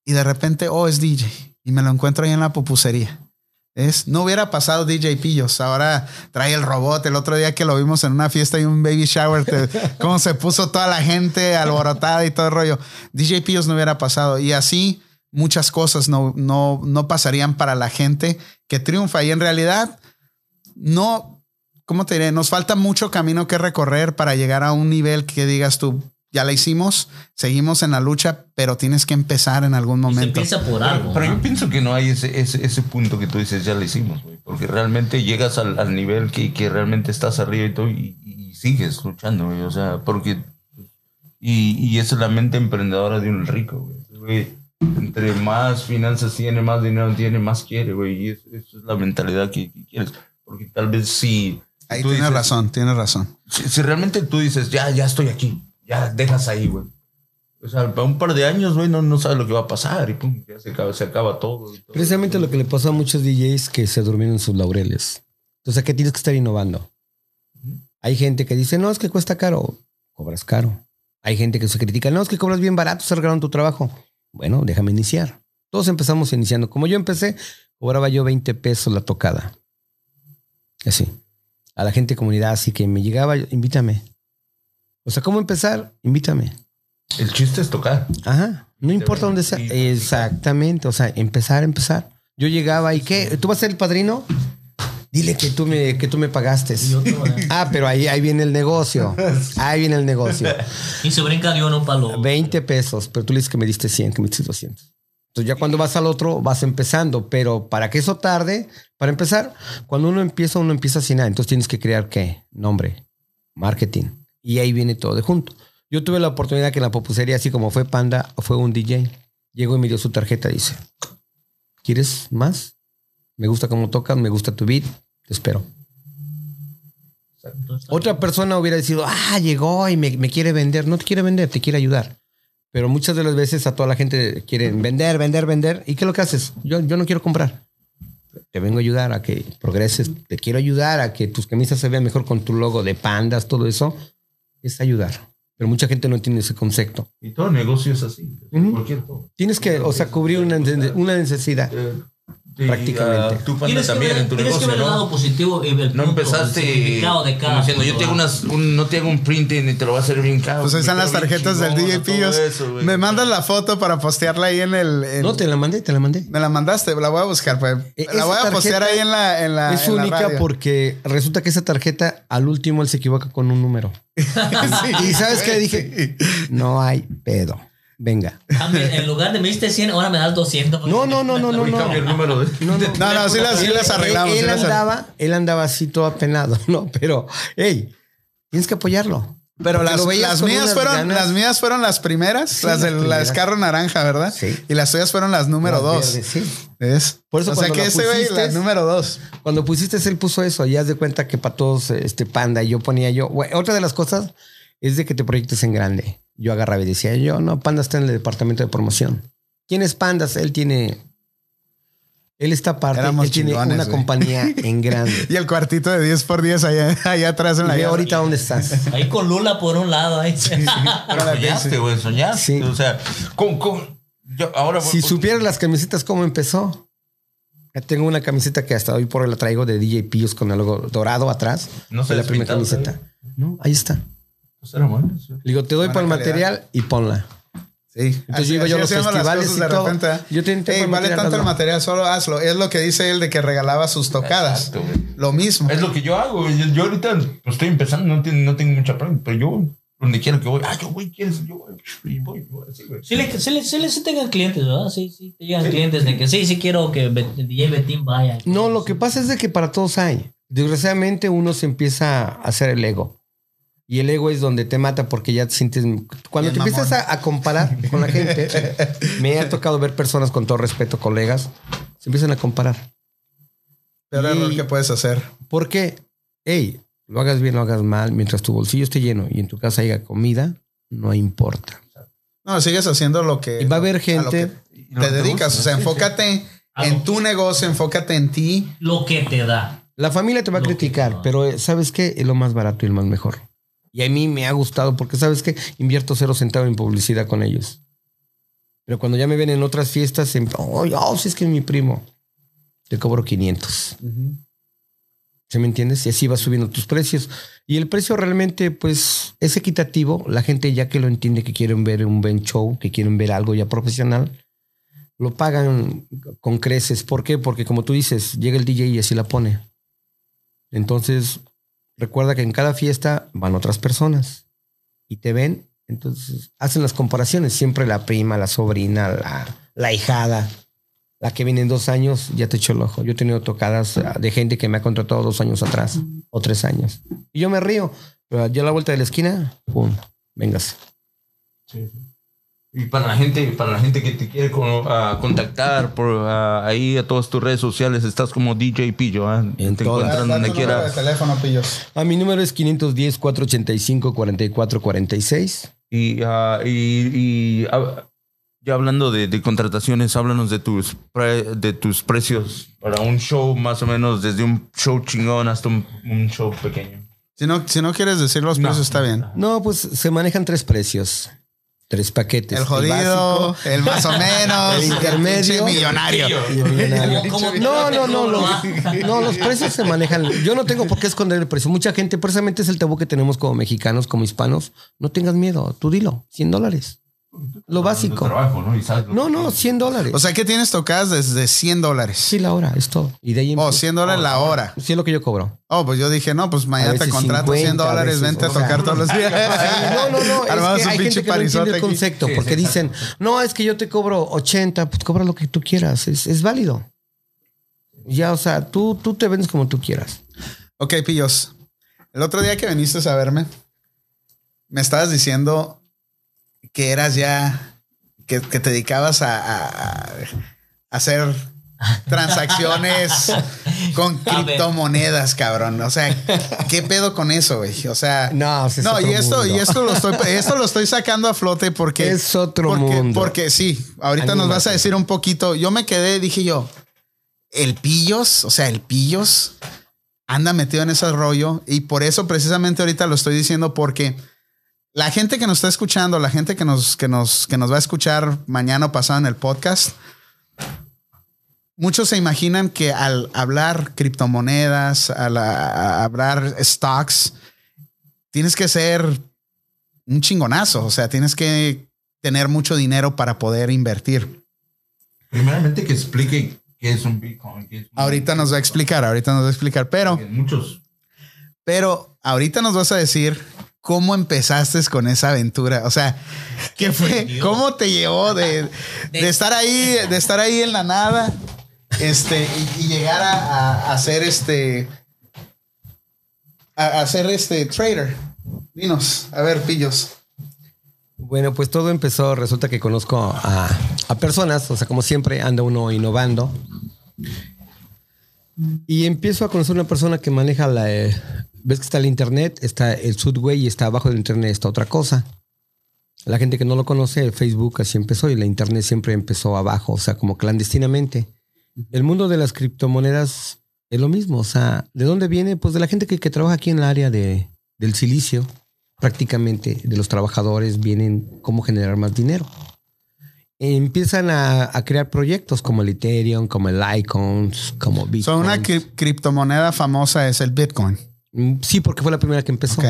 y de repente, oh, es DJ, y me lo encuentro ahí en la pupusería. Es, no hubiera pasado DJ Pillos. Ahora trae el robot. El otro día que lo vimos en una fiesta y un baby shower, te- cómo se puso toda la gente alborotada y todo el rollo. DJ Pillos no hubiera pasado. Y así muchas cosas no, no, no pasarían para la gente que triunfa. Y en realidad, no, ¿cómo te diré? Nos falta mucho camino que recorrer para llegar a un nivel que digas tú, ya la hicimos, seguimos en la lucha, pero tienes que empezar en algún Y se momento. empieza por algo. Pero ¿no? yo pienso que no hay ese, ese, ese punto que tú dices, ya lo hicimos, güey. Porque realmente llegas al, al nivel que, que realmente estás arriba y todo y, y sigues luchando, güey. O sea, porque... Y, y esa es la mente emprendedora de un rico, güey. Entre más finanzas tiene, más dinero tiene, más quiere, güey. Y eso, eso es la mentalidad que, que quieres. Porque tal vez si... Ahí tú tienes dices- razón, tienes razón. Si, si realmente tú dices, ya, ya estoy aquí, ya dejas ahí, güey. O sea, para un par de años, güey, no, no sabes lo que va a pasar y pum, ya se acaba, se acaba todo. Precisamente lo que le pasó a muchos DJs que se durmieron en sus laureles. Entonces, aquí tienes que estar innovando. Hay gente que dice, no, es que cuesta caro. Cobras caro. Hay gente que se critica, no, es que cobras bien barato, se regalaron tu trabajo. Bueno, déjame iniciar. Todos empezamos iniciando. Como yo empecé, cobraba yo 20 pesos la tocada. Así. A la gente de comunidad, así que me llegaba, invítame. O sea, ¿cómo empezar? Invítame. El chiste es tocar. Ajá. No importa dónde sea. Exactamente. O sea, empezar, empezar. Yo llegaba y ¿qué? ¿Tú vas a ser el padrino? Dile que tú me, que tú me pagaste. ¿eh? Ah, pero ahí, ahí viene el negocio. Ahí viene el negocio. Y se brinca de uno para lo 20 pesos, pero tú le dices que me diste 100, que me diste 200. Entonces ya cuando vas al otro, vas empezando. Pero para que eso tarde, para empezar, cuando uno empieza, uno empieza sin nada. Entonces tienes que crear qué? Nombre, marketing. Y ahí viene todo de junto. Yo tuve la oportunidad que en la popusería, así como fue Panda, fue un DJ. Llegó y me dio su tarjeta. Dice, ¿quieres más? Me gusta cómo tocas, me gusta tu beat. Te espero. Otra persona hubiera decidido, ah, llegó y me, me quiere vender. No te quiere vender, te quiere ayudar. Pero muchas de las veces a toda la gente quieren vender, vender, vender. ¿Y qué es lo que haces? Yo, yo no quiero comprar. Te vengo a ayudar a que progreses. Te quiero ayudar a que tus camisas se vean mejor con tu logo de pandas, todo eso. Es ayudar. Pero mucha gente no tiene ese concepto. Y todo negocio es así. Cualquier todo. Tienes que, o sea, cubrir una, una necesidad. Y, Prácticamente. ah, tú Panda Tienes que también ver, en tu tienes que negocio, ver el lado ¿no? positivo y el No empezaste significado de cada como diciendo, yo te unas, un- no te hago un printing y te lo va a hacer bien caro. Pues ahí están las tarjetas del DJ Pillos. eso. Me mandas la foto para postearla ahí en el. en- No, te la mandé, te la mandé. Me la mandaste, la voy a buscar, pues. E- La voy a postear ahí en la. En la es en la única radio. porque resulta que esa tarjeta al último él se equivoca con un número. y sabes qué dije, no hay pedo. Venga. Ah, en lugar de me diste 100, ahora me das 200. No, no, no, no, no, Oye, no. cambia el número de. No, no. No, no, sí las, sí las arreglamos. Él, andaba, él andaba así todo apenado, ¿no? Pero, hey, tienes que apoyarlo. Pero las, mías fueron, ganas. las mías fueron las primeras, Sí, las del las carro naranja, ¿verdad? Sí. Y las tuyas fueron las número Las dos. verdes, sí. ¿Ves? Por eso o sea cuando que ese güey, pusiste- la número dos. Cuando pusiste él puso eso, y haz de cuenta que para todos este panda y yo ponía yo. Otra de las cosas es de que te proyectes en grande. Yo agarraba y decía yo, no, panda está en el departamento de promoción. ¿Quién es pandas? Él tiene. Él está aparte, Éramos él tiene una compañía en grande. Y el cuartito de 10 por 10 allá, allá atrás en Y la ve ahorita dónde estás. Ahí con Lula por un lado. Ahí. Pero soñaste, güey, soñaste. Sí. O sea, ¿cómo, cómo? Yo ahora voy Si supieras las camisetas cómo empezó. Tengo una camiseta que hasta hoy por hoy la traigo de DJ Pillos con el logo dorado atrás. No se la primera camiseta. No, ahí está. Pues era bueno, sí. Le digo, te doy para el material y ponla. Sí. Entonces yo iba yo a los festivales y de todo. repente. ¿eh? Yo te Ey, vale material, tanto el material, solo hazlo. Es lo que dice él de que regalaba sus tocadas. Exacto, güey. Lo mismo. Es lo que yo hago. güey. Yo, yo ahorita pues, estoy empezando, no, tengo- no tengo mucha práctica, pero yo, donde quiero que voy, ah, yo voy, ¿quieres? Yo voy, y voy, voy, así, güey. Sí, le, sí, le, sí, le- sí tengan clientes, ¿verdad? Sí, sí, te llegan clientes de que sí, sí quiero que DJ Betín vaya. No, lo que pasa es de que para todos hay. Desgraciadamente uno se empieza a hacer el ego. Y el ego es donde te mata porque ya te sientes... Cuando te empiezas a, a comparar con la gente, me ha tocado ver personas con todo respeto, colegas, se empiezan a comparar. Peor Y- error que puedes hacer. Porque, hey, lo hagas bien, lo hagas mal, mientras tu bolsillo esté lleno y en tu casa haya comida, no importa. No, sigues haciendo lo que. Y va a haber lo gente- te dedicas. O sea, enfócate A en lo tu negocio, enfócate en ti. Lo que te da. La familia te va a Lo criticar, pero eh, ¿sabes qué? Es lo más barato y el más mejor. Y a mí me ha gustado porque ¿sabes qué? Invierto cero centavo en publicidad con ellos. Pero cuando ya me ven en otras fiestas, en, oh, oh, si es que es mi primo, te cobro 500. ¿Se me entiendes? Y así va subiendo tus precios. Y el precio realmente, pues, es equitativo. La gente ya que lo entiende, que quieren ver un buen show, que quieren ver algo ya profesional, lo pagan con creces. ¿Por qué? Porque como tú dices, llega el DJ y así la pone. Entonces, recuerda que en cada fiesta van otras personas y te ven. Entonces, hacen las comparaciones. Siempre la prima, la sobrina, la, la hijada. La que viene en dos años ya te echó el ojo. Yo he tenido tocadas ah, de gente que me ha contratado dos años atrás o tres años. Y yo me río. Pero ya a la vuelta de la esquina, pum, vengas. Sí, sí. Y para la gente, para la gente que te quiere con- ah, contactar por ah, ahí a todas tus redes sociales, estás como DJ Pillo, ¿ah? En te todas. encuentran donde tu número quiera. de teléfono, pillos. A mi número es 510-485-4446. Y, ah, y, y, ah, ya hablando de, de contrataciones, háblanos de tus, pre- de tus precios para un show más o menos, desde un show chingón hasta un, un show pequeño. Si no, si no quieres decir los precios, está bien. No, pues se manejan tres precios. Tres paquetes. El jodido, básico, el más o menos, El intermedio. pinche millonario. y el millonario. ¿Cómo- cómo- No, no, no, los, no, los precios se manejan. Yo no tengo por qué esconder el precio. Mucha gente, precisamente es el tabú que tenemos como mexicanos, como hispanos. No tengas miedo, tú dilo, 100 dólares. Lo básico. Trabajo, ¿no? Y sabes lo No, no, tienes. 100 dólares. O sea que tienes tocadas desde 100 dólares. sí, la hora, es todo. Y de ahí Oh, empieza. 100 dólares la hora. Sí, es lo que yo cobro. Oh, pues yo dije, no, pues mañana te contrato 100 50, a dólares, veces, vente a tocar todos los días. No, no, no. Armamos es que un hay pinche gente que no entiende el concepto Sí, porque sí, dicen, no, es que yo te cobro 80, pues cobra lo que tú quieras. Es, es válido. Ya, o sea, tú, tú te vendes como tú quieras. Ok, pillos. El otro día que viniste a verme, me estabas diciendo que eras ya, que, que te dedicabas a, a- a hacer transacciones con criptomonedas, cabrón. O sea, ¿qué pedo con eso, güey? O sea, No, o sea, es no, y esto, mundo. y esto lo estoy, esto lo estoy sacando a flote porque Es otro porque, mundo. Porque sí, ahorita nos vas a decir un poquito. Yo me quedé, dije yo, el pillos, o sea, el pillos anda metido en ese rollo y por eso precisamente ahorita lo estoy diciendo porque la gente que nos está escuchando, la gente que nos, que nos, que nos va a escuchar mañana o pasado en el podcast, muchos se imaginan que al hablar criptomonedas, al a- a hablar stocks, tienes que ser un chingonazo. O sea, tienes que tener mucho dinero para poder invertir. Primeramente que explique qué es un Bitcoin. qué es un- Ahorita nos va a explicar, ahorita nos va a explicar, pero, Muchos. pero ahorita nos vas a decir cómo empezaste con esa aventura. O sea, ¿qué fue? dio? ¿Cómo te llevó de, de estar ahí, de estar ahí en la nada, este, y, y llegar a, a, a ser este, a, a ser este trader? Dinos, a ver, pillos. Bueno, pues todo empezó, resulta que conozco a, a personas, o sea, como siempre anda uno innovando. Y empiezo a conocer una persona que maneja la... ves que está el internet, está el subway y está abajo del internet está otra cosa. La gente que no lo conoce, Facebook así empezó y la internet siempre empezó abajo, o sea, como clandestinamente. El mundo de las criptomonedas es lo mismo, o sea, ¿de dónde viene? Pues de la gente que, que trabaja aquí en el área de, del silicio, prácticamente de los trabajadores vienen cómo generar más dinero. Empiezan a, a crear proyectos como el Ethereum, como el Icons, como Bitcoin. So, una cri- criptomoneda famosa es el Bitcoin. Sí, porque fue la primera que empezó. Ok.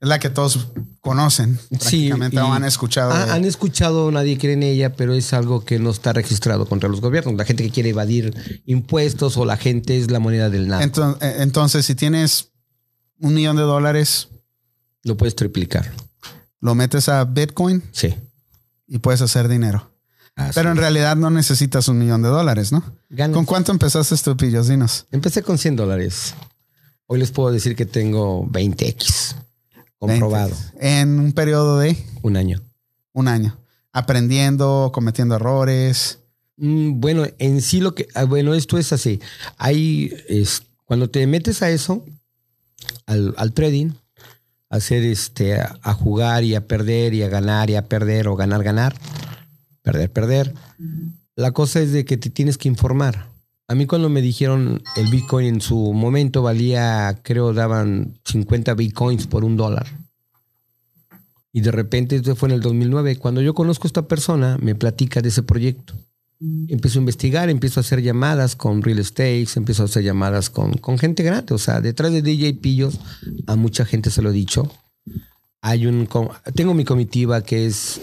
Es la que todos conocen. Prácticamente o han escuchado. De- han escuchado, nadie cree en ella, pero es algo que no está registrado contra los gobiernos. La gente que quiere evadir impuestos o la gente es la moneda del nada. Eh, Entonces, si tienes un millón de dólares, Lo puedes triplicar. lo metes a Bitcoin Sí. y puedes hacer dinero. Así Pero en realidad no necesitas un millón de dólares, ¿no? Ganas. ¿Con cuánto empezaste tú, Pillos? Dinos. Empecé con 100 dólares. Hoy les puedo decir que tengo 20x comprobado. 20. En un periodo de Un año. un año. Aprendiendo, cometiendo errores. Mm, Bueno, en sí lo que, ah, bueno, esto es así. Hay, es, cuando te metes a eso, al, al trading, a hacer este, a, a jugar y a perder y a ganar y a perder o ganar, ganar, perder, perder. La cosa es de que te tienes que informar. A mí cuando me dijeron el Bitcoin en su momento valía, creo, daban 50 Bitcoins por un dólar. Y de repente, esto fue en el 2009. Cuando yo conozco a esta persona, me platica de ese proyecto. Empiezo a investigar, empiezo a hacer llamadas con real estate, empiezo a hacer llamadas con, con gente grande. O sea, detrás de DJ Pillos, a mucha gente se lo he dicho. Hay un, tengo mi comitiva que es,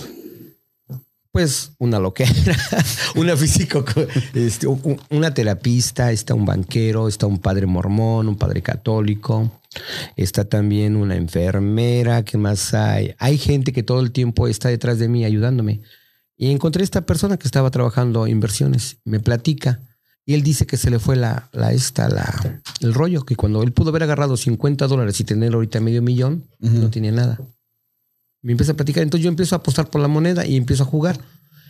pues, una loquera, una físico, este, un- una terapista, está un banquero, está un padre mormón, un padre católico, está también una enfermera, ¿qué más hay? Hay gente que todo el tiempo está detrás de mí ayudándome. Y encontré esta persona que estaba trabajando inversiones. Me platica. Y él dice que se le fue la, la esta, la, el rollo, que cuando él pudo haber agarrado 50 dólares y tener ahorita medio millón, no tenía nada. Me empieza a platicar. Entonces yo empiezo a apostar por la moneda y empiezo a jugar.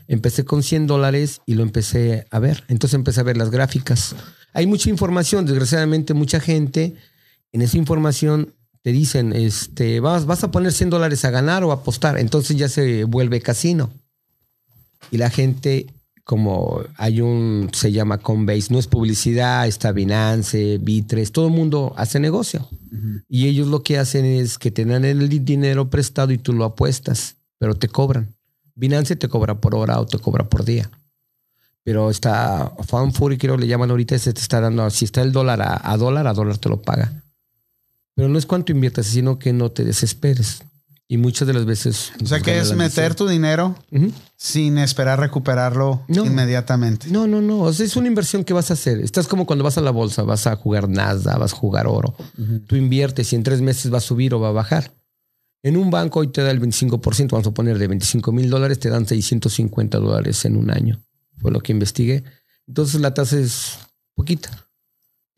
Empecé con 100 dólares y lo empecé a ver. Entonces empecé a ver las gráficas. Hay mucha información. Desgraciadamente, mucha gente en esa información te dicen, este, vas, vas a poner 100 dólares a ganar o a apostar. Entonces ya se vuelve casino. Y la gente, como hay un, se llama Coinbase, no es publicidad, está Binance, Bitres, todo el mundo hace negocio. Y ellos lo que hacen es que te dan el di- dinero prestado y tú lo apuestas, pero te cobran. Binance te cobra por hora o te cobra por día. Pero está FanFury, creo que le llaman ahorita, se te está dando, si está el dólar a, a dólar, a dólar te lo paga. Pero no es cuánto inviertas, sino que no te desesperes. Y muchas de las veces... O sea que es meter tu dinero sin esperar recuperarlo No. inmediatamente. No, no, no. O sea, es una inversión que vas a hacer. Estás como cuando vas a la bolsa, vas a jugar Nasdaq, vas a jugar oro. Tú inviertes y en tres meses va a subir o va a bajar. En un banco hoy te da el 25%, vamos a poner de 25 mil dólares, te dan 650 dólares en un año. Fue lo que investigué. Entonces la tasa es poquita.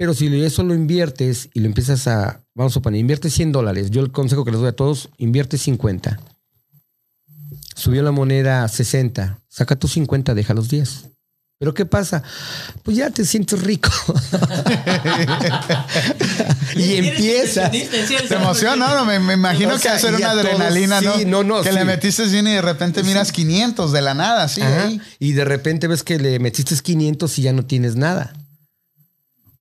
Pero si eso lo inviertes y lo empiezas a, vamos a poner, inviertes 100 dólares. Yo el consejo que les doy a todos, invierte 50. Subió la moneda a 60. Saca tus 50, deja los 10. Pero ¿qué pasa? Pues ya te sientes rico. y empieza. Te emociona, ¿no? Me, me imagino O que sea, hacer y una a todos, adrenalina, ¿no? sí, no, no, Que sí. le metiste 100 y de repente miras 500 de la nada, sí. Ahí. Y de repente ves que le metiste 500 y ya no tienes nada.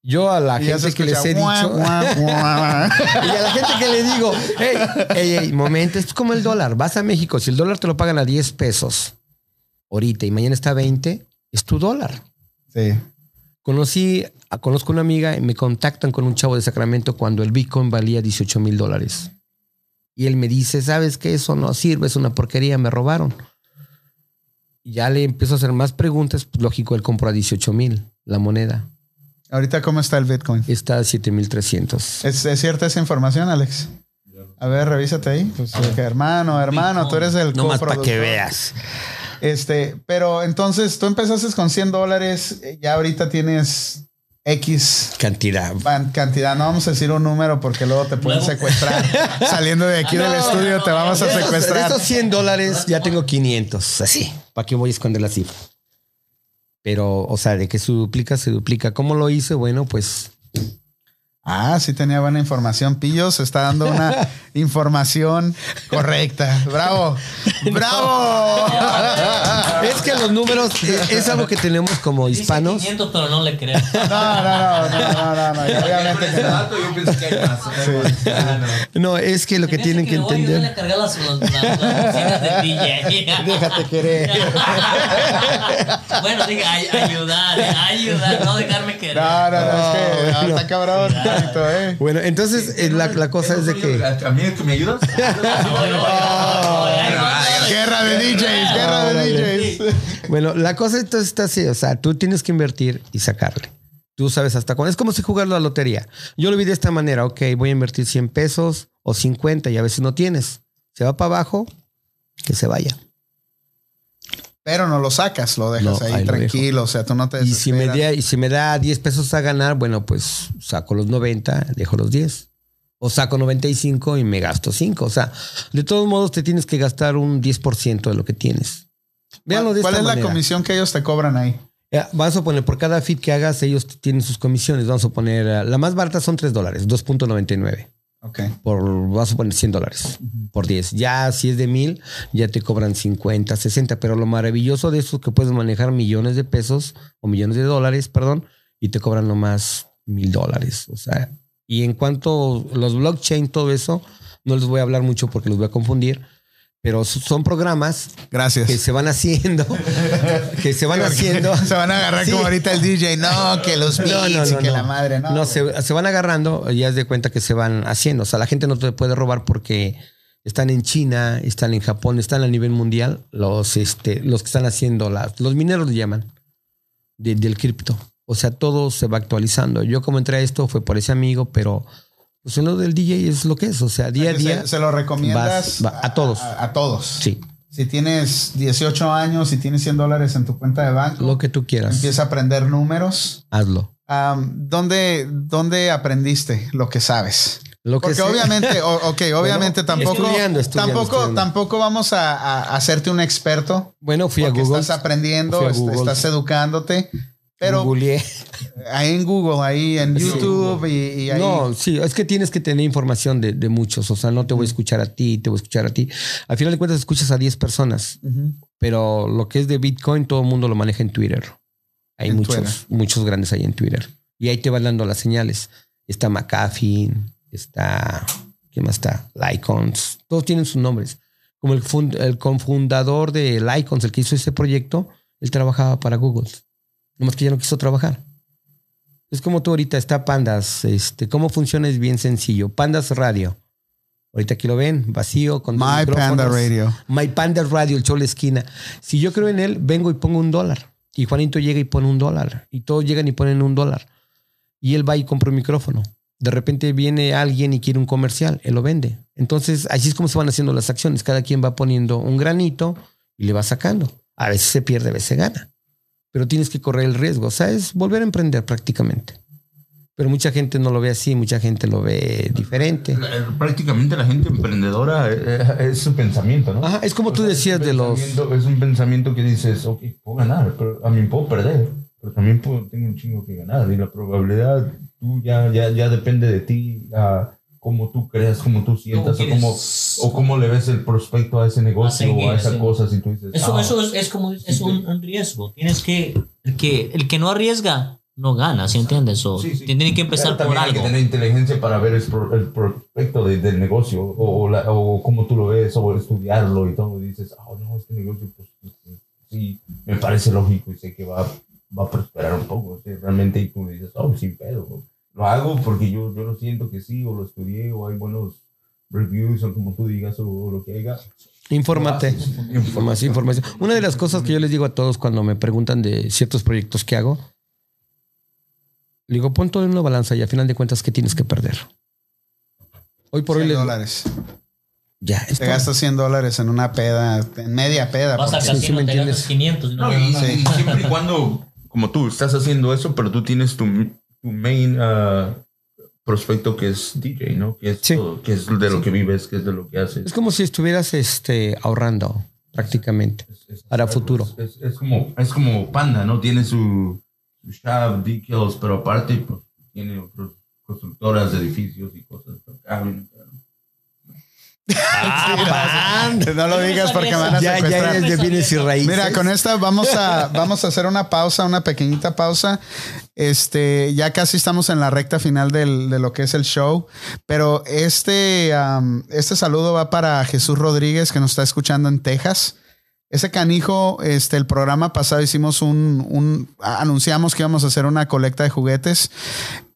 Yo a la Y gente que les he "Guau, dicho. guau, guau". Y a la gente que le digo, hey, hey, hey, momento, esto es como el dólar. Vas a México, si el dólar te lo pagan a 10 pesos ahorita y mañana está a 20, es tu dólar. Sí. Conocí, conozco una amiga y me contactan con un chavo de Sacramento cuando el Bitcoin valía 18 mil dólares. Y él me dice, ¿sabes qué? Eso no sirve, es una porquería, me robaron. Y ya le empiezo a hacer más preguntas, pues, lógico, él compró a 18 mil la moneda. Ahorita, ¿cómo está el Bitcoin? Está a 7 mil 300. ¿Es, es cierta esa información, Alex? A ver, revísate ahí. Pues, que hermano, hermano, tú eres el No más para que veas. Este, pero entonces tú empezaste con 100 dólares, ya ahorita tienes X Cantidad. cantidad. No vamos a decir un número porque luego te pueden Luego. secuestrar. Saliendo de aquí del estudio te vamos a secuestrar. De esos 100 dólares ya tengo 500. Así. ¿Para qué voy a esconder la cifra? Pero, o sea, de que se duplica, se duplica. ¿Cómo lo hice? Bueno, pues Ah, sí tenía buena información. Pillos está dando una información correcta. Bravo. Bravo. es que los números es algo que tenemos como Dice hispanos. 500, pero no le creo. No, no, no, no, no, no, Obviamente que no. dato yo pienso que hay más. Ah, no. Es que lo que tienen que voy ayudar entender. a cargar las, las, las, del DJ. Déjate querer. bueno, dije ay- ayudar, ayudar, no dejarme querer. No, no, no, es que No. está cabrón, Eh. Bueno, entonces eh, la, la cosa es de que. ¿A mí que me ayudas? Guerra de DJs, guerra de DJs. Bueno, la cosa entonces está así, o sea, tú tienes que invertir y sacarle. Tú sabes hasta cuándo. Es como si jugar la lotería. Yo lo vi de esta manera, ok, voy a invertir 100 pesos o 50 y a veces no tienes. Se va para abajo, que se vaya. Pero no lo sacas, lo dejas No, ahí, ahí lo tranquilo. O sea, tú no te Y si, me da, y si me da 10 pesos a ganar, bueno, pues saco los 90, dejo los 10. O saco 95 y me gasto 5. O sea, de todos modos te tienes que gastar un 10% de lo que tienes. Véanlo de ¿Cuál esta es la manera. comisión que ellos te cobran ahí? Ya, Vamos a poner, por cada feed que hagas, ellos tienen sus comisiones. Vamos a poner, eh, la más barata son 3 dólares, 2.99. Ok. Por, vamos a poner 100 dólares por 10. Ya si es de mil, ya te cobran 50, 60. Pero lo maravilloso de eso es que puedes manejar millones de pesos o millones de dólares, perdón, y te cobran nomás mil dólares. O sea, y en cuanto los blockchain, todo eso, no les voy a hablar mucho porque los voy a confundir. Pero son programas Gracias. que se van haciendo, que se van haciendo. Se van a agarrar Sí. como ahorita el DJ. No, que los beats No, no, y no, que no. la madre, no. No, se, se van agarrando y ya es de cuenta que se van haciendo. O sea, la gente no te puede robar porque están en China, están en Japón, están a nivel mundial los, este, los que están haciendo las, los mineros le llaman de- del cripto. O sea, todo se va actualizando. Yo como entré a esto fue por ese amigo, pero pues en lo del DJ es lo que es. O sea, día a día. Se, lo recomiendas vas- va- a todos. A, a todos. Sí, Si tienes 18 años y tienes 100 dólares en tu cuenta de banco, lo que tú quieras. empieza a aprender números. Hazlo. ¿dónde, ¿Dónde aprendiste lo que sabes? Lo que Porque sea. obviamente, ok, obviamente Bueno, tampoco, estudiando, estudiando, tampoco, estudiando. tampoco vamos a, a hacerte un experto. Bueno, fui a porque Google. estás aprendiendo, Google. estás educándote, pero googleé. ahí en Google, ahí en Sí. YouTube y, y ahí. No, sí, es que tienes que tener información de, de muchos. O sea, no te voy a escuchar a ti, te voy a escuchar a ti. Al final de cuentas, escuchas a 10 personas, pero lo que es de Bitcoin, todo el mundo lo maneja en Twitter. Hay En muchos, Twitter. muchos grandes ahí en Twitter. Y ahí te van dando las señales. Está McAfee, está. ¿Quién más está? Lycons. Todos tienen sus nombres. Como el, fund- el confundador de Lycons, el que hizo ese proyecto, él trabajaba para Google. Nomás que ya no quiso trabajar. Es como tú ahorita está Pandas. Este, ¿Cómo funciona? Es bien sencillo. Pandas Radio. Ahorita aquí lo ven, vacío, con My Panda. Radio. My Panda Radio, el show de la esquina. Si yo creo en él, vengo y pongo un dólar. Y Juanito llega y pone un dólar. Y todos llegan y ponen un dólar. Y él va y compra un micrófono. De repente viene alguien y quiere un comercial, él lo vende. Entonces, así es como se van haciendo las acciones. Cada quien va poniendo un granito y le va sacando. A veces se pierde, a veces se gana. Pero tienes que correr el riesgo. O sea, es volver a emprender prácticamente. Pero mucha gente no lo ve así, mucha gente lo ve diferente. Prácticamente la gente emprendedora eh, es, su pensamiento, ¿no? Ajá, es como tú O sea, decías es de los... Es un pensamiento que dices, ok, puedo ganar, pero a mí puedo perder, pero también puedo, tengo un chingo que ganar. Y la probabilidad, tú ya, ya, ya depende de ti, a cómo tú creas, cómo tú sientas, o cómo, o cómo le ves el prospecto a ese negocio seguir, o a esa sí. cosa. Si tú dices, Eso, ah, eso es, es como es un, un riesgo. Tienes que el, que el que no arriesga no gana, ¿sí entiendes? O Sí, tienen que empezar Pero por también Hay algo. que tener inteligencia para ver el, pro- el prospecto de- del negocio o, o, la- o cómo tú lo ves o estudiarlo y todo. Y dices, oh, no, este negocio, pues sí, me parece lógico y sé que va, va a prosperar un poco. Realmente y tú dices, oh, sin pedo. Lo hago porque yo, yo lo siento que sí, o lo estudié, o hay buenos reviews, o como tú digas, o, o lo que haya. Infórmate. Información, información. Una de las cosas que yo les digo a todos cuando me preguntan de ciertos proyectos que hago, le digo, pon todo en una balanza y a final de cuentas, ¿qué tienes que perder? Hoy por hoy 100 les dólares. Ya, Te está. gastas 100 dólares en una peda, en media peda. Vas al porque- sí, sí te gastas 500 y no No, y, nada. y siempre y cuando, como tú, estás haciendo eso, pero tú tienes tu, tu main uh, prospecto que es DJ, ¿no? Que es, Sí. todo, que es de lo que vives, que es de lo que haces. Es como si estuvieras este, ahorrando prácticamente. Es- es- para es- futuro. Es, es como, es como Panda, ¿no? Tiene su, su shop, decals, pero aparte pues, tiene otras constructoras de edificios y cosas. Acá, No lo digas porque van a Ya, ya secuestrar. eres de bienes y raíces. Mira, con esta vamos a, vamos a hacer una pausa, una pequeñita pausa. Este, ya casi estamos en la recta final del- de lo que es el show, pero este, este saludo va para Jesús Rodríguez que nos está escuchando en Texas. Ese canijo, este, el programa pasado hicimos un, un, anunciamos que íbamos a hacer una colecta de juguetes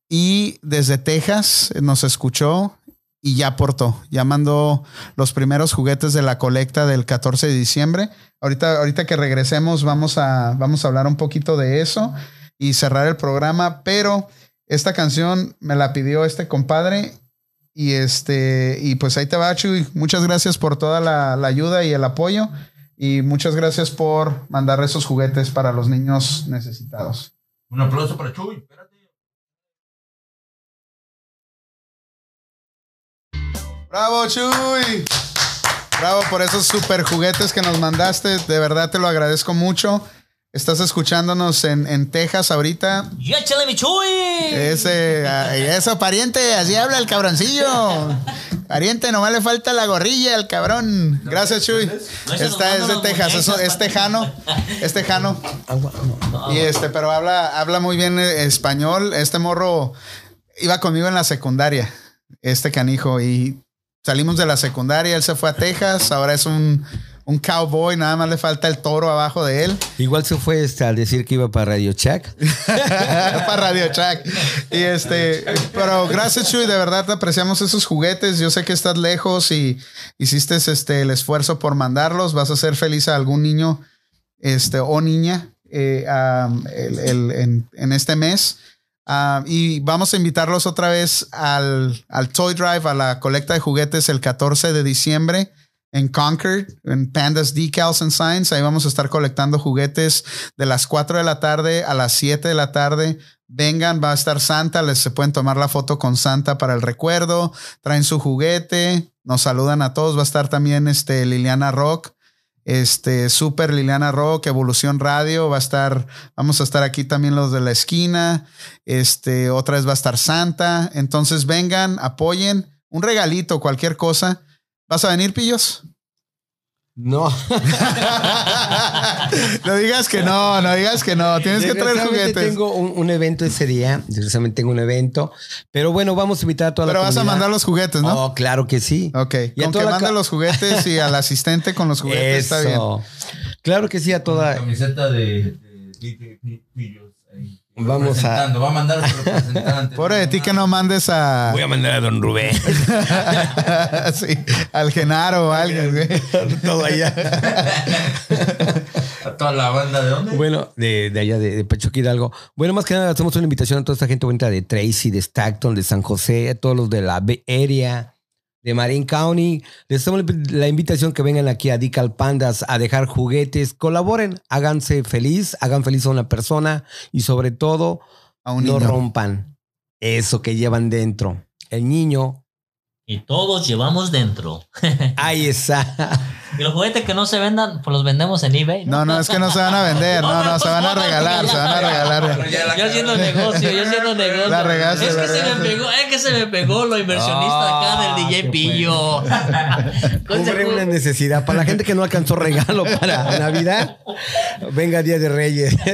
y desde Texas nos escuchó y ya aportó, ya mandó los primeros juguetes de la colecta del 14 de diciembre. Ahorita, ahorita que regresemos vamos a, vamos a hablar un poquito de eso y cerrar el programa, pero esta canción me la pidió este compadre y este, y pues ahí te va, Chuy. Muchas gracias por toda la, la ayuda y el apoyo y muchas gracias por mandar esos juguetes para los niños necesitados. Un aplauso para Chuy, espérate. Bravo, Chuy. Bravo por esos super juguetes que nos mandaste. De verdad te lo agradezco mucho. Estás escuchándonos en, en Texas ahorita. ¡Y échale mi chuy! Ese, eso, pariente, así habla el cabroncillo. Pariente, nomás le falta la gorrilla al cabrón. Gracias, Chuy. No, Esta es de Texas, eso, es tejano. Es tejano. Y este, pero habla, habla muy bien eh, español. Este morro iba conmigo en la secundaria, este canijo, y salimos de la secundaria, él se fue a Texas, ahora es un, un cowboy, nada más le falta el toro abajo de él. Igual se fue este, al decir que iba para Radio Shack. para Radio Shack. Y este, pero gracias, Chuy, de verdad te apreciamos esos juguetes. Yo sé que estás lejos y hiciste este, el esfuerzo por mandarlos. Vas a hacer feliz a algún niño este, o niña eh, um, el- el- en, en este mes. Ah, y vamos a invitarlos otra vez al, al Toy Drive, a la colecta de juguetes el 14 de diciembre en Concord, en Pandas Decals and Signs. Ahí vamos a estar colectando juguetes de las 4 de la tarde a las 7 de la tarde. Vengan, va a estar Santa, les se pueden tomar la foto con Santa para el recuerdo, traen su juguete, nos saludan a todos, va a estar también este Liliana Rock, este Super Liliana Rock, Evolución Radio, va a estar, vamos a estar aquí también los de la esquina, este, otra vez va a estar Santa, entonces vengan, apoyen, un regalito, cualquier cosa. ¿Vas a venir, pillos? No. no digas que no, no digas que no. Tienes que traer juguetes. Tengo un, un evento ese día. Desgraciadamente tengo un evento. Pero bueno, vamos a invitar a toda Pero la vas a mandar los juguetes, ¿no? Oh, claro que sí. ok. Y a Con que ca- los juguetes y al asistente con los juguetes está bien. Eso. Claro que sí, a toda. Camiseta de, de Pillos ahí. Vamos a- Va a mandar a su representante. Pobre de ti que no mandes a, Voy a mandar a don Rubén. sí, al Genaro o a alguien, güey. Todo allá. A toda la banda de dónde? Bueno, de, de allá de, de Pachuca Hidalgo. Bueno, más que nada hacemos una invitación a toda esta gente bonita de Tracy, de Stockton, de San José, a todos los de la Bay Area, de Marin County. Les hacemos la invitación que vengan aquí a Dical Pandas a dejar juguetes, colaboren, háganse feliz, hagan feliz a una persona y sobre todo A un no niño. rompan eso que llevan dentro. El niño, Y todos llevamos dentro. ahí está. Y los juguetes que no se vendan, pues los vendemos en eBay. No, no, es que no se van a vender. No, no, se van a regalar, se van a regalar. Yo haciendo negocio, yo haciendo negocio. La regaste, es la que se me pegó, es que se me pegó lo inversionista acá del Ah, DJ Pillo. Cubre una necesidad. Para la gente que no alcanzó regalo para Navidad, venga Día de Reyes.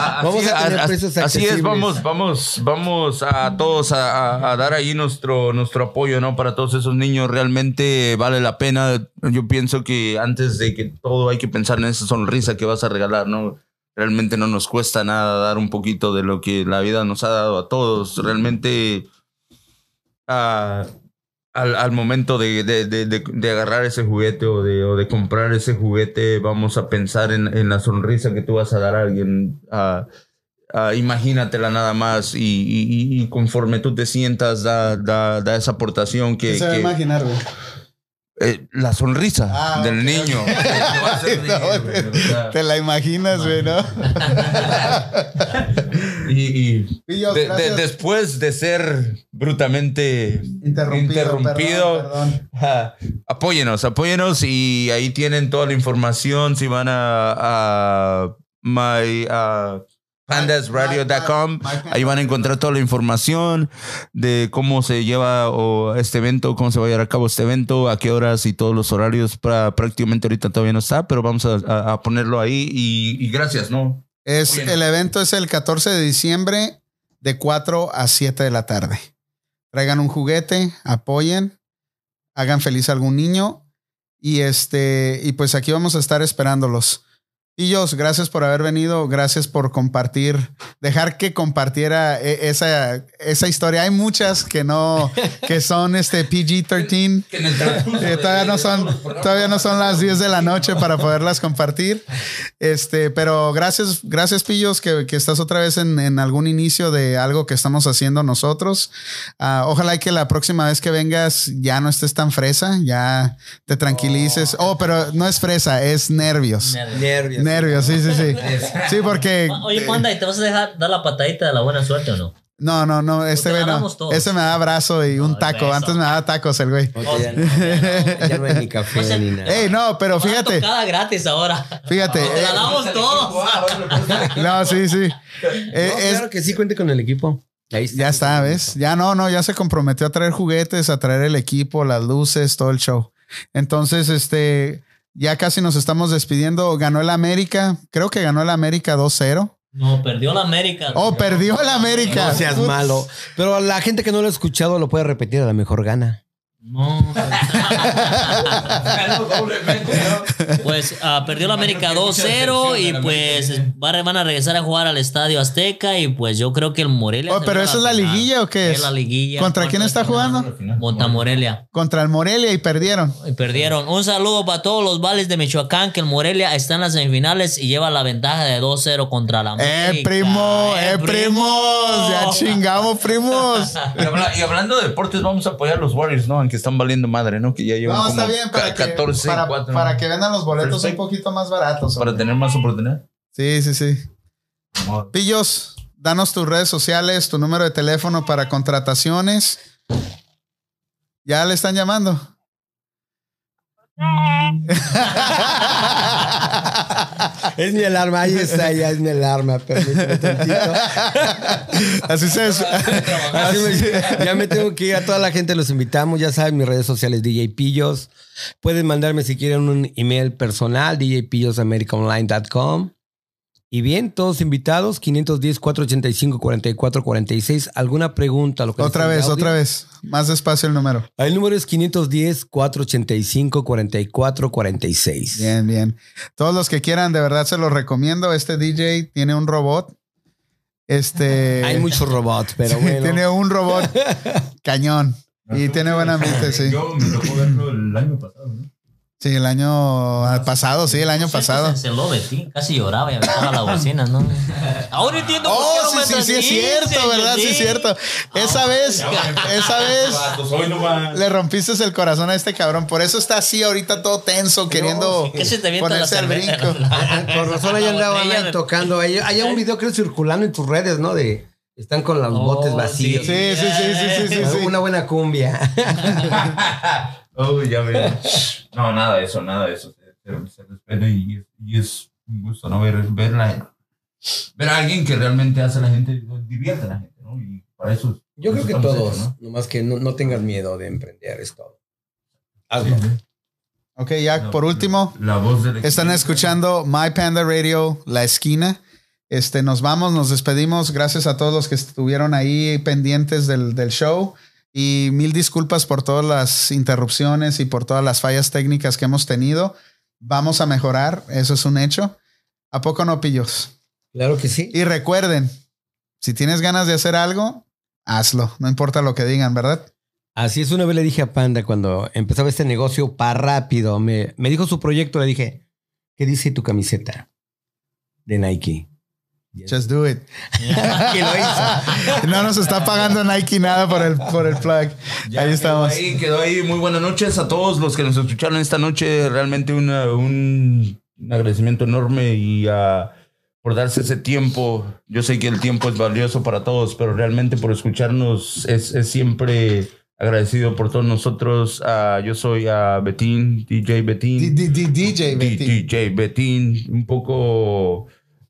Ah, Vamos así, a tener precios así es, vamos, vamos, vamos a todos a, a- a dar ahí nuestro, nuestro apoyo, ¿no? Para todos esos niños, realmente vale la pena. Yo pienso que antes de que todo hay que pensar en esa sonrisa que vas a regalar, ¿no? Realmente no nos cuesta nada dar un poquito de lo que la vida nos ha dado a todos. Realmente, ah, al, momento de, de- agarrar ese juguete o de, comprar ese juguete, vamos a pensar en, la sonrisa que tú vas a dar a alguien. Ah, imagínatela nada más y, y- y- y conforme tú te sientas, da, da, da esa aportación que... ¿Qué se va a imaginar, güey? eh, la sonrisa Ah, del niño. güey, o sea, Te la imaginas, güey, ¿no? y, y Pillos, de- de- después de ser brutalmente Interrumpido. interrumpido, perdón, perdón. Ah, apóyenos, apóyenos y ahí tienen toda la información. Si van a, a my uh, pandasradio.com, ahí van a encontrar toda la información de cómo se lleva o este evento, cómo se va a llevar a cabo este evento, a qué horas y todos los horarios. Prácticamente ahorita todavía no está, pero vamos a, ponerlo ahí y, y gracias, ¿no? Es, bien. el evento es el 14 de diciembre de 4 a 7 de la tarde. Traigan un juguete, apoyen, hagan feliz a algún niño y este y pues aquí vamos a estar esperándolos. Pillos, gracias por haber venido, gracias por compartir, dejar que compartiera e- esa, esa historia. Hay muchas que no, que son este PG-13. Eh, todavía no son todavía no son las 10 de la noche para poderlas compartir este pero gracias gracias pillos que, que estás otra vez en, en algún inicio de algo que estamos haciendo nosotros Ah, ojalá y que la próxima vez que vengas ya no estés tan fresa ya te tranquilices oh, pero no es fresa es nervios Nervios. Nervios sí sí sí sí porque Oye, Panda, ¿y te vas a dejar dar la patadita de la buena suerte o no? no no no este te güey no ese me da abrazo y un taco beso. antes me daba tacos el güey Ok, ya, no, ya no hay ni café O sea, ni nada. Ey, no pero fíjate Cada gratis ahora. fíjate eh, la damos todos. no sí sí Eh, No, es- claro que sí, cuente con el equipo. Ahí está. Ya está, ¿ves? Ya no, no, ya se comprometió a traer juguetes, a traer el equipo, las luces, todo el show. Entonces, este, ya casi nos estamos despidiendo. Ganó el América, creo que ganó el América 2-0. No, perdió la América. Oh, perdió el América. No seas malo. Pero la gente que no lo ha escuchado lo puede repetir, a la mejor gana. No. Pues ah, perdió la América 2-0 y pues va- van a regresar a jugar al Estadio Azteca y pues yo creo que el Morelia. Oh, pero ¿eso es la final. liguilla o qué es? Es la liguilla. ¿Contra quién está jugando? Montamorelia. Contra el Morelia y perdieron. Y perdieron. Un saludo para todos los vales de Michoacán que el Morelia está en las semifinales y lleva la ventaja de 2-0 contra la América. ¡Eh, primo! ¡Eh, primos! Ya chingamos, primos. Y hablando de deportes, vamos a apoyar a los Warriors, ¿no? Aunque están valiendo madre, ¿no? Que ya llevan No, como está bien para que, 14, para, 4, para que vendan los boletos Perfecto. un poquito más baratos. para tener más oportunidad. Sí, sí, sí. Pillos, danos tus redes sociales, tu número de teléfono para contrataciones. Ya le están llamando. Es mi alarma, ahí está, ya es mi alarma. Permíteme tantito. Así se. Así me- ya me tengo que ir a toda la gente, los invitamos. Ya saben, mis redes sociales DJ Pillos. Pueden mandarme si quieren un email personal, djpillosamericaonline.com. Y bien, todos invitados, 510-485-4446. ¿Alguna pregunta? Lo que Otra vez, audio? otra vez. Más despacio el número. El número es 510-485-4446. Bien, bien. Todos los que quieran, de verdad se los recomiendo. Este DJ tiene un robot. Este. Hay muchos robots, pero sí, bueno. Tiene un robot cañón. Y tiene buena mente, sí. Yo me tocó verlo el año pasado, ¿no? Sí, el año pasado, sí, el año pasado. Se de ti, casi lloraba y aventaba la bocina, ¿no? Ahora entiendo por qué Oh, sí, sí, sí, es cierto, ¿verdad? Sí, es cierto. Esa vez, esa vez Hoy nomás. le rompiste el corazón a este cabrón. Por eso está así ahorita todo tenso, queriendo ¿Qué se te avienta ponerse al brinco. Con razón ahí andaban de- tocando. Hay, hay un video creo circulando en tus redes, ¿no? De están con los Oh, botes vacíos. Sí, sí, sí, sí, sí, sí, sí. Una buena cumbia. Oh, ya ves. No, nada de eso, nada de eso. se, se respeta y, es- y es un gusto no ver, ver, la- ver a alguien que realmente hace a la gente, divierte a la gente, ¿no? Y para eso. Yo creo eso que todos, hechos, nomás que no, no tengas miedo de emprender, es todo. Hazlo. Ok, ya ¿no? por último, La voz de la están escuchando My Panda Radio, La Esquina. Este, nos vamos, nos despedimos. Gracias a todos los que estuvieron ahí pendientes del, del show. Y mil disculpas por todas las interrupciones y por todas las fallas técnicas que hemos tenido. Vamos a mejorar, eso es un hecho. ¿A poco no, pillos? Claro que sí. Y recuerden, si tienes ganas de hacer algo, hazlo. No importa lo que digan, ¿verdad? Así es, una vez le dije a Panda cuando empezaba este negocio para rápido, me, me dijo su proyecto, le dije, ¿qué dice tu camiseta de Nike? Just do it. Y lo hizo. No nos está pagando Nike nada por el, por el plug. Ya ahí estamos. Quedó ahí, quedó ahí. Muy buenas noches a todos los que nos escucharon esta noche. Realmente una- un, un agradecimiento enorme y ah, por darse ese tiempo. Yo sé que el tiempo es valioso para todos, pero realmente por escucharnos es, es siempre agradecido por todos nosotros. Ah, yo soy a Betín, DJ Betín. D- D- D- DJ, Betty. DJ Betín, un poco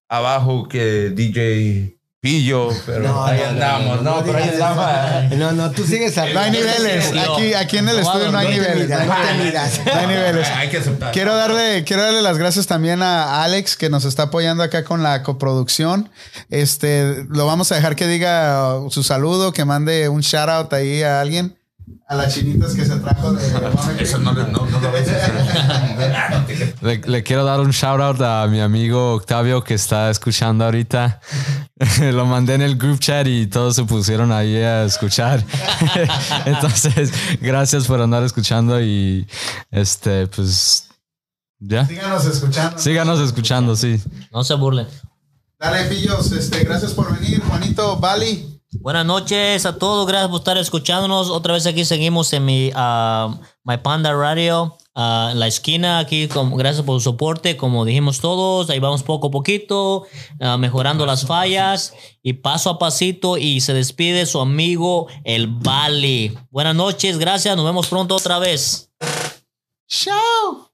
abajo que DJ Pillo, pero No, ahí no, andamos, no, no, no pero ahí andamos. No, no, tú sigues No hay hablando. niveles. Aquí, aquí en el estudio no hay niveles. miras, No no te hay- miras. no hay niveles. Hay que aceptar. Quiero darle, quiero darle las gracias también a Alex que nos está apoyando acá con la coproducción. Este, lo vamos a dejar que diga su saludo, que mande un shout out ahí a alguien. A las chinitas que se trajo de. Eso no, no, no lo ves. Le, le quiero dar un shout out a mi amigo Octavio que está escuchando ahorita. Lo mandé en el group chat y todos se pusieron ahí a escuchar. Entonces, gracias por andar escuchando y este, pues, ya. Síganos escuchando. Síganos escuchando, sí. No se burlen. Dale, pillos. Este, gracias por venir, Juanito, Bali. Buenas noches a todos, gracias por estar escuchándonos. Otra vez aquí seguimos en mi ah, My Panda Radio, ah, en la esquina aquí. gracias por su soporte, como dijimos todos. Ahí vamos poco a poquito, ah, mejorando las fallas y paso a pasito. Y se despide su amigo el Bali. Buenas noches, gracias. Nos vemos pronto otra vez. Chao.